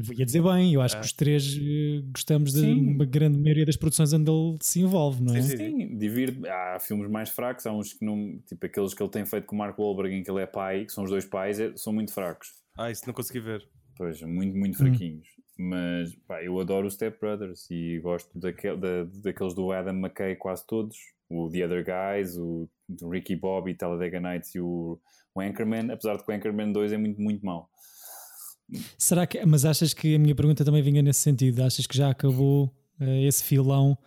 Eu ia dizer bem, eu acho Ah. que os três eh, gostamos de Sim. uma grande maioria das produções onde ele se envolve, não é? Sim, sim. Sim, divirte. Há filmes mais fracos, há uns que não. Tipo aqueles que ele tem feito com o Mark Wahlberg, em que ele é pai, que são os dois pais, é- são muito fracos. Ah, isso não consegui ver. Pois, muito, muito Hum. Mas pá, eu adoro os Step Brothers e gosto daquel, da, daqueles do Adam McKay quase todos. O The Other Guys, o Ricky Bobby, Talladega Nights e o, o Anchorman, apesar de que o Anchorman 2 é muito, muito mau. Será que, mas achas que a minha pergunta também vinha nesse sentido? Achas que já acabou eh, esse filão?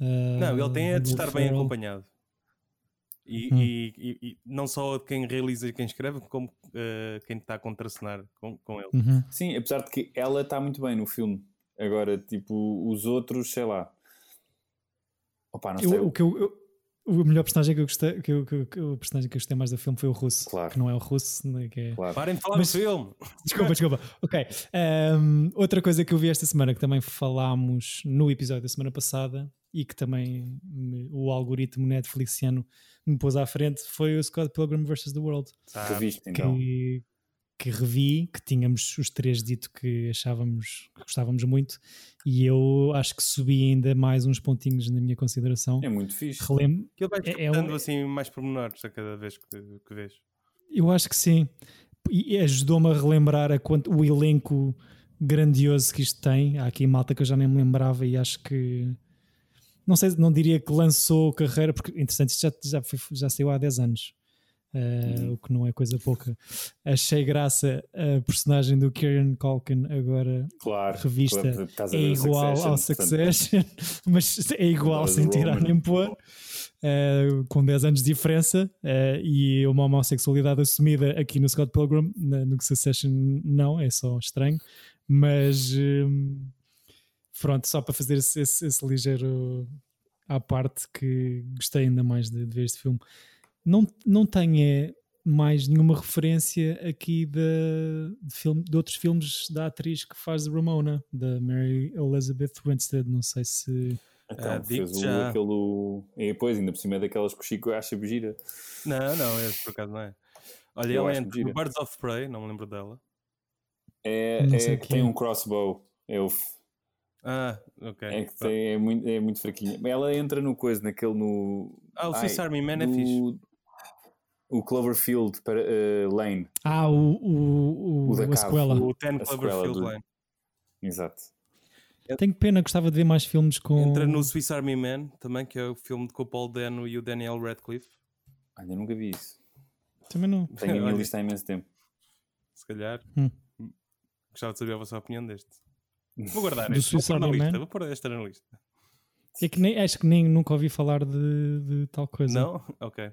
eh, Não, ele tem é de estar bem acompanhado. E, Hum. e- e- e não só de quem realiza e quem escreve, como eh, quem está a contracenar com, com ele. Uhum. Sim, apesar de que ela está muito bem no filme. Agora, tipo, os outros, sei lá. Opa, não Eu- sei. o, que eu, eu- o melhor personagem que eu gostei, que eu- que que o personagem que eu gostei mais do filme foi o russo. Claro. Que não é o russo, né, que é... Claro. Parem de falar Mas- do filme! Desculpa, desculpa. Ok. Ahm, outra coisa que eu vi esta semana, que também falámos no episódio da semana passada e que também me- o algoritmo Netflixiano me pôs à frente, foi o Scott Pilgrim vs. The World. Que Tá. viste, então. Que que revi, que tínhamos os três dito que achávamos que gostávamos muito, e eu acho que subi ainda mais uns pontinhos na minha consideração. É muito fixe. Relem Ele vai É- é dando um- assim mais pormenores a cada vez que, que vês. Eu acho que sim. E ajudou-me a relembrar a quanto, o elenco grandioso que isto tem. Há aqui malta que eu já nem me lembrava e acho que. Não sei, não diria que lançou carreira, porque interessante, isto já, já, foi, já saiu há 10 anos, eh, o que não é coisa pouca. Achei graça a personagem do Kieran Culkin agora Claro. revista. claro, é igual ao Succession, mas é igual sem tirar nem pôr, eh, com 10 anos de diferença, eh, e uma homossexualidade assumida aqui no Scott Pilgrim, na- no Succession não, é só estranho, mas hum, pronto, só para fazer esse, esse- esse ligeiro à parte que gostei ainda mais de, de ver este filme. Não, não tem é, mais nenhuma referência aqui de, de, filme, de outros filmes da atriz que faz de Ramona, da Mary Elizabeth Winstead. Não sei se. Então, Ah, fez o, já. aquele. E depois, ainda por cima é daquelas que o Chico acha gira. Não, não, esse por acaso não é. Olha, Eu ela no Birds of Prey, não me lembro dela. É, é que tem é. um crossbow. É, o, Ah, ok. é que tem, é, muito, é muito fraquinha. Ela entra no coisa, naquele no. Ah, o Ai, Swiss Army Man é fixe. O Cloverfield para, eh, Lane. Ah, o, o, o, O da a sequela. O Ten Cloverfield do- Lane. Exato. Tenho pena, gostava de ver mais filmes com. Entra no Swiss Army Man também, que é o filme com o Paul Dano e o Daniel Radcliffe. Ainda nunca vi isso. Também não. Tenho a minha lista há imenso tempo. Se calhar. Hum. Gostava de saber a vossa opinião deste. Vou guardar Do este. Vou pôr na lista. Man? Vou pôr esta na lista. É que nem, acho que nem nunca ouvi falar de, de tal coisa. Não? Ok.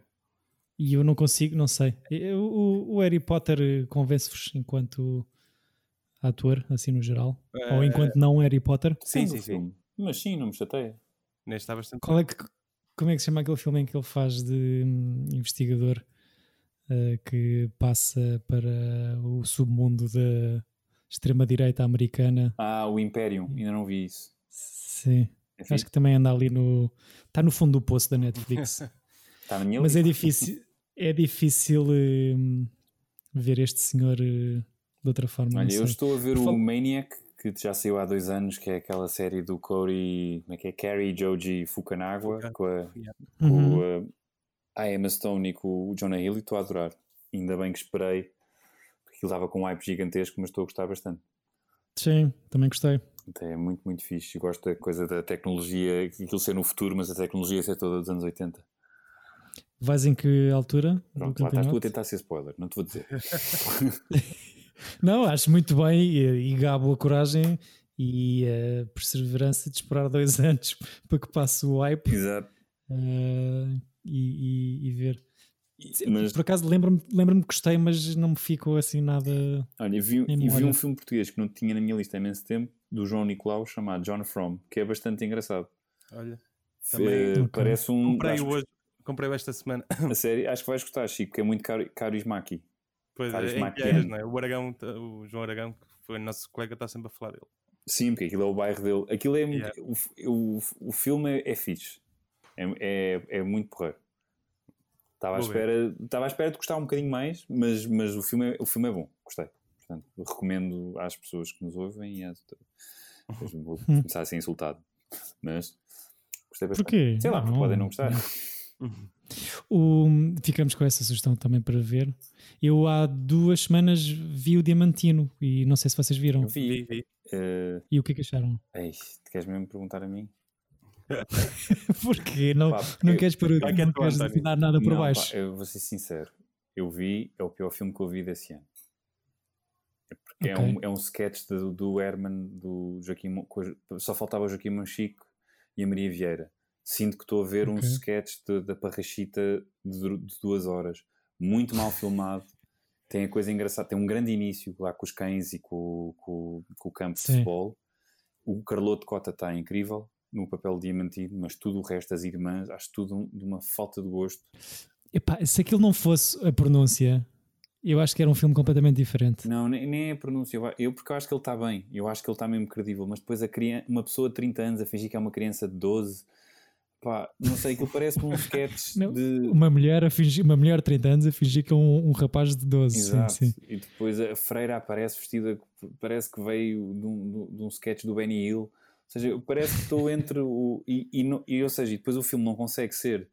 E eu não consigo, não sei. Eu- o, o Harry Potter convence-vos enquanto ator, assim no geral? Ou Eh, enquanto não Harry Potter? Sim, sim, sim. filme. Mas sim, não me chateia. Neste está bastante. Qual é que, como é que se chama aquele filme em que ele faz de hum, investigador eh, que passa para o submundo da extrema-direita americana? Ah, o Imperium. Ainda não vi isso. Sim. É Acho fixe? que também anda ali no. Está no fundo do poço da Netflix. Está na minha Mas lista. é difícil, é difícil hum, ver este senhor eh, de outra forma. Olha, eu estou a ver Fal- o Maniac, que já saiu há dois anos, que é aquela série do Cody, como é que é? Carrie Joji Fukunaga, Fuka- com a, com Uhum. a, a Emma Stone e com o Jonah Hill, e estou a adorar. Ainda bem que esperei, porque aquilo estava com um hype gigantesco, mas estou a gostar bastante. Sim, também gostei. É muito, muito fixe. Gosto da coisa da tecnologia, aquilo ser no futuro, mas a tecnologia ser toda dos anos 80. Vais em que altura Pronto, lá estás tu a tentar ser spoiler, não te vou dizer. Não, acho muito bem e, e gabo a coragem e a perseverança de esperar dois anos para que passe o hype Exato. eh, e, e- e ver. Mas, Por acaso lembro-me lembro que gostei, mas não me ficou assim nada. olha, vi, e vi um filme português que não tinha na minha lista há imenso tempo, do João Nicolau, chamado John From, que é bastante engraçado. Olha. Também-. Parece um. Comprei acho que- hoje. Comprei esta semana. A série, acho que vais gostar, Chico, porque é muito cari- carismaki. Pois Carlos é, não é? O Aragão, o João Aragão, que foi o nosso colega, está sempre a falar dele. Sim, porque aquilo é o bairro dele. Aquilo é muito. Yeah. O, o, o filme é, é fixe. É, é, é muito porreiro. Estava à, espera, estava à espera de gostar um bocadinho mais, mas, mas o, filme é, o filme é bom. Gostei. Portanto, recomendo às pessoas que nos ouvem e às outras. Vou começar a ser insultado. Mas gostei bastante. Porquê? Sei lá, porque Não, podem não gostar. O- ficamos com essa sugestão também para ver. Eu há duas semanas vi o Diamantino e não sei se vocês viram. Eu vi. Vi, eh, E o que é que acharam? ei, queres mesmo perguntar a mim? Porquê? Não, Pá, não eu- queres, para, é não queres dar nada por Não, baixo? pá, eu vou ser sincero. Eu vi, é o pior filme que eu vi desse ano. É porque é, Ok. um, é um sketch do, do Herman, do Joaquim, só faltava o Joaquim Monchico e a Maria Vieira. Sinto que estou a ver um Ok. sketch de- da Parrachita de, de duas horas. Muito mal filmado. Tem a coisa engraçada, tem um grande início lá com os cães e com, com- com o campo de Sim. futebol. O Carloto Cota está incrível no papel diamantino, mas tudo o resto, as irmãs, acho tudo de uma falta de gosto. Epá, se aquilo não fosse a pronúncia, eu acho que era um filme completamente diferente. Não, nem, nem é a pronúncia. Eu- Eu, porque eu acho que ele está bem. Eu acho que ele está mesmo credível. Mas depois a criança, uma pessoa de 30 anos a fingir que é uma criança de 12, Pá, não sei, aquilo parece um sketch Não, de. Uma mulher, a fingir, uma mulher de 30 anos a fingir que é um, um rapaz de 12. Exato. Sim, sim. E depois a freira aparece vestida, parece que veio de um, de um sketch do Benny Hill. Ou seja, parece que estou entre o. E, e, não- e, ou seja, e depois o filme não consegue ser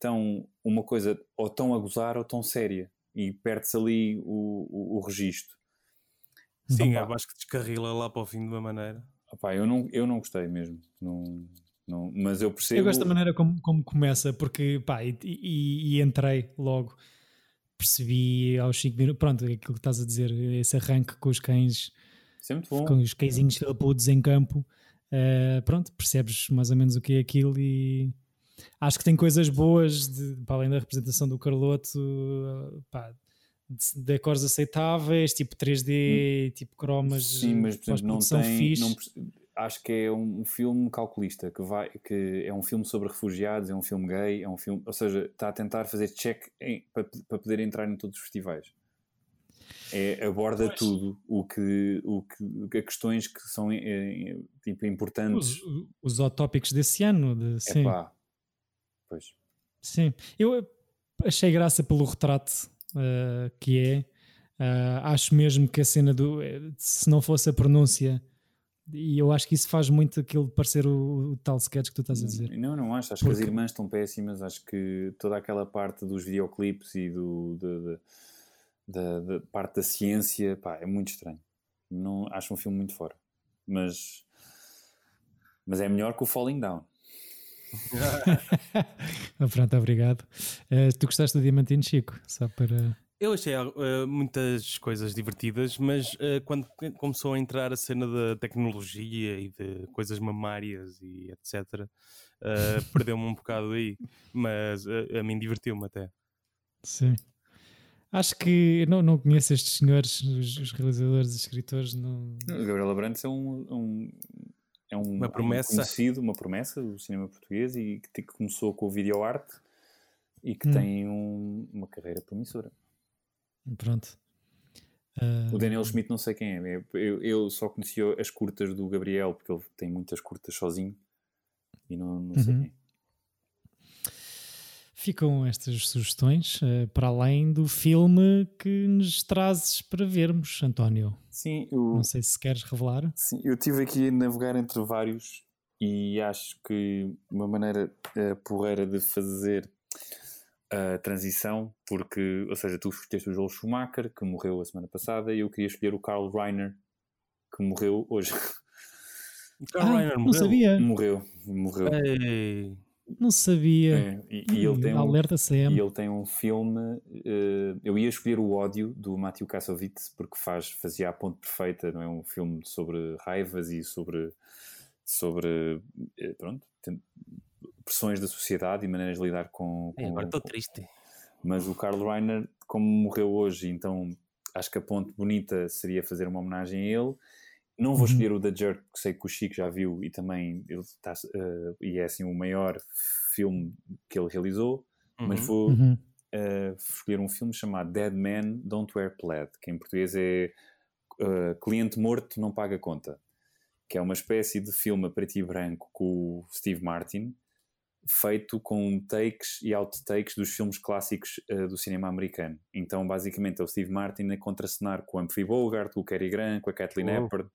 tão uma coisa ou tão a gozar ou tão séria. E perde-se ali o, o, o registro. Sim, Opa. eu acho que descarrila lá para o fim de uma maneira. Opá, eu, não, eu não gostei mesmo. Não, não, mas eu percebo. Eu gosto da maneira como, como começa, porque pá, e, e- e entrei logo. Percebi aos 5 minutos, pronto, aquilo que estás a dizer, esse arranque com os cães, Isso é muito bom. com os cãezinhos felpudos em campo, eh, pronto, percebes mais ou menos o que é aquilo e acho que tem coisas boas, de, para além da representação do Carloto, eh, pá, de, de cores aceitáveis, tipo 3D, tipo cromas, Sim, mas por exemplo, não tem. fixe. não acho que é um filme calculista, que, vai, que é um filme sobre refugiados, é um filme gay, é um filme. Ou seja, está a tentar fazer check em- para, para poder entrar em todos os festivais. É, aborda Pois. tudo o que, o que, questões que são eh, tipo, importantes. os, os hot topics desse ano, de, É sim. Pois. Sim, eu eh, achei graça pelo retrato eh, que é. Eh, acho mesmo que a cena do. Se não fosse a pronúncia, e eu acho que isso faz muito aquilo de parecer o, o tal sketch que tu estás a dizer. Não, não acho. Acho que as Porque- irmãs estão péssimas. Acho que toda aquela parte dos videoclipes e do, de- de- da, da parte da ciência pá, é muito estranho. Não, acho um filme muito fora. Mas, mas é melhor que o Falling Down. Pronto, obrigado. Eh, tu gostaste do Diamantino Chico? Só para. Eu achei eh, muitas coisas divertidas, mas eh, quando começou a entrar a cena da tecnologia e de coisas mamárias e etc., perdeu-me um bocado aí. Mas a mim divertiu-me até. Sim. Acho que não, não conheço estes senhores, os, os realizadores e escritores. Não... O Gabriel Abrantes é um, um- é um, Uma promessa. um conhecido, uma promessa do cinema português e que, que começou com o video arte e que Hum. tem um- uma carreira promissora. Pronto. Ah, O Daniel Schmidt não sei quem é. É- Eu, eu só conhecia as curtas do Gabriel, porque ele tem muitas curtas sozinho. E não, não sei Uhum. quem. Ficam estas sugestões, eh, para além do filme que nos trazes para vermos, António. Sim, eu, Não sei se queres revelar. sim, eu estive aqui a navegar entre vários e acho que uma maneira eh, porreira de fazer a transição, porque, ou seja, tu escolheste o Joel Schumacher, que morreu a semana passada, e eu queria escolher o Carl Reiner, que morreu hoje. O Carl Ah, Reiner não morreu. sabia, morreu, morreu. Ei, não sabia. É, e, e ele tem um, Alerta E CM. ele tem um filme. eh, eu ia escolher o ódio do Matthew Kassovitz porque faz, fazia a ponte perfeita, não é? Um filme sobre raivas e sobre, sobre eh, pronto, tem- pressões da sociedade e maneiras de lidar com. ei, com- agora estou triste. mas o Carl Reiner, como morreu hoje, então acho que a ponte bonita seria fazer uma homenagem a ele. Não vou Uhum. escolher o The Jerk, que sei que o Chico já viu e também ele está, eh, e é assim o maior filme que ele realizou, mas Uhum. vou Uhum. uh, escolher um filme chamado Dead Man Don't Wear Plaid, que em português é uh, Cliente Morto Não Paga Conta, que é uma espécie de filme a preto e branco com o Steve Martin, feito com takes e outtakes dos filmes clássicos uh, do cinema americano. Então, basicamente, é o Steve Martin a contracenar com o Humphrey Bogart, com o Cary Grant, com a Kathleen Oh. Hepburn,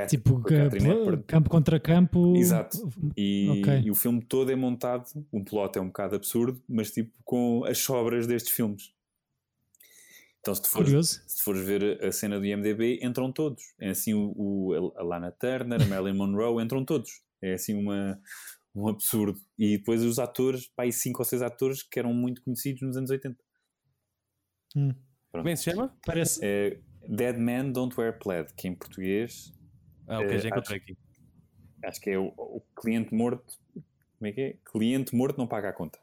a, Tipo, com a Catherine ca- Hepburn. campo contra campo. Exato. E, Ok. e o filme todo é montado, um plot é um bocado absurdo, mas tipo com as sobras destes filmes. Então se tu fores, se tu fores ver a cena do IMDB, entram todos. É assim o, o- a Lana Turner, a Marilyn Monroe, entram todos. É assim uma, um absurdo. E depois os atores, pá, aí cinco ou seis atores que eram muito conhecidos nos anos 80. Hum. Como é que se chama? Parece. É Dead Men Don't Wear Plaid, que em português Ah, ok, Eh, já encontrei aqui. acho que é o, o cliente morto. Como é que é? Cliente morto não paga a conta.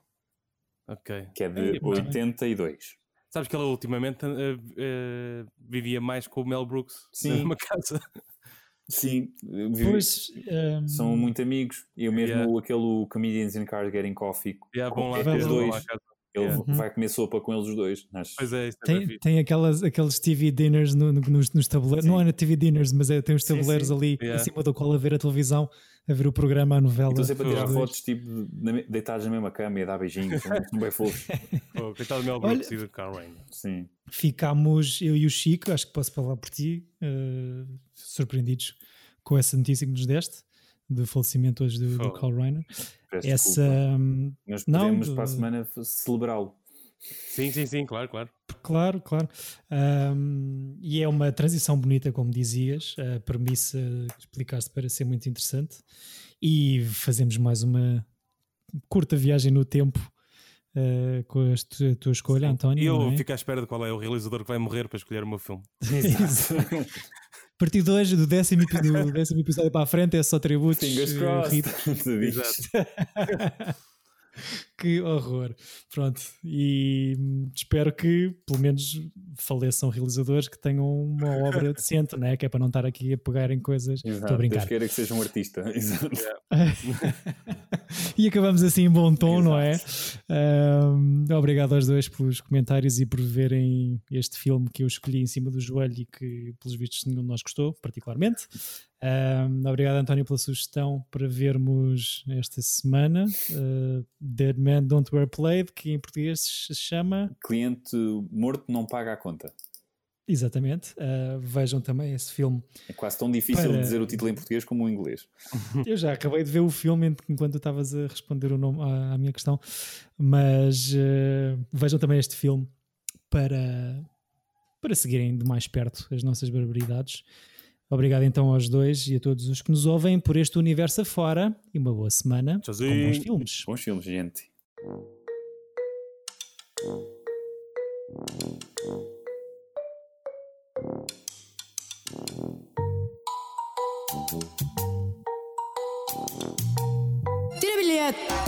Ok. Que é de pá. 82. Sabes que ela ultimamente eh, eh, vivia mais com o Mel Brooks Sim. numa casa. Sim, Pois, ehm, são muito amigos. Eu mesmo, Yeah. aquele Comedians in Cars Getting Coffee, Já vão lá, é, os lá dois, casa. Ele Yeah. vai comer sopa com eles os dois. Acho. Pois é, isso é Tem, tem aquelas, aqueles TV dinners no- no- nos, nos tabuleiros. Não é na TV dinners, mas é, tem os Sim, tabuleiros sim. ali Yeah. acima do qual a ver a televisão, a ver o programa, a novela. Estou sempre a tirar fotos, tipo, deitados na mesma cama e a dar beijinhos. São bem fofos. Coitado do Mel Olha- e Carl Reiner. Sim. Ficámos, eu e o Chico, acho que posso falar por ti, eh, surpreendidos com essa notícia que nos deste, do falecimento hoje do, do. Carl Reiner. Peço Essa. desculpa. hum, Nós não, podemos do- para a semana celebrá-lo. Sim, sim, sim, claro, claro. Claro, claro. Ahm, e é uma transição bonita, como dizias. A premissa que explicaste para ser muito interessante. E fazemos mais uma curta viagem no tempo ah, com a tu- a tua escolha, António. E eu não é? fico à espera de qual é o realizador que vai morrer para escolher o meu filme. Exato. A partir de hoje, do décimo, do décimo episódio para a frente, é só tributos. Fingers eh, crossed. Exato. que horror. Pronto. E hum, espero que, pelo menos, faleçam realizadores que tenham uma obra decente, né? que é para não estar aqui a pegar em coisas. Estou a Exato. brincar. Queira que seja um artista. Exato. e acabamos assim em bom tom, não é? Ahm, obrigado aos dois pelos comentários e por verem este filme que eu escolhi em cima do joelho e que, pelos vistos, nenhum de nós gostou, particularmente. Ahm, obrigado, António, pela sugestão para vermos esta semana. Uh, Dead Man Don't Wear Played, que em português se chama. Cliente morto não paga a conta. Exatamente. Uh, vejam também esse filme. É quase tão difícil Para- dizer o título em português como o inglês. Eu já acabei de ver o filme enquanto tu estavas a responder o nome à, à minha questão, mas uh, vejam também este filme para, para seguirem de mais perto as nossas barbaridades. Obrigado então aos dois e a todos os que nos ouvem por este universo afora e uma boa semana com Tchauzinho. bons filmes. Bons filmes, gente. Tira bilhete!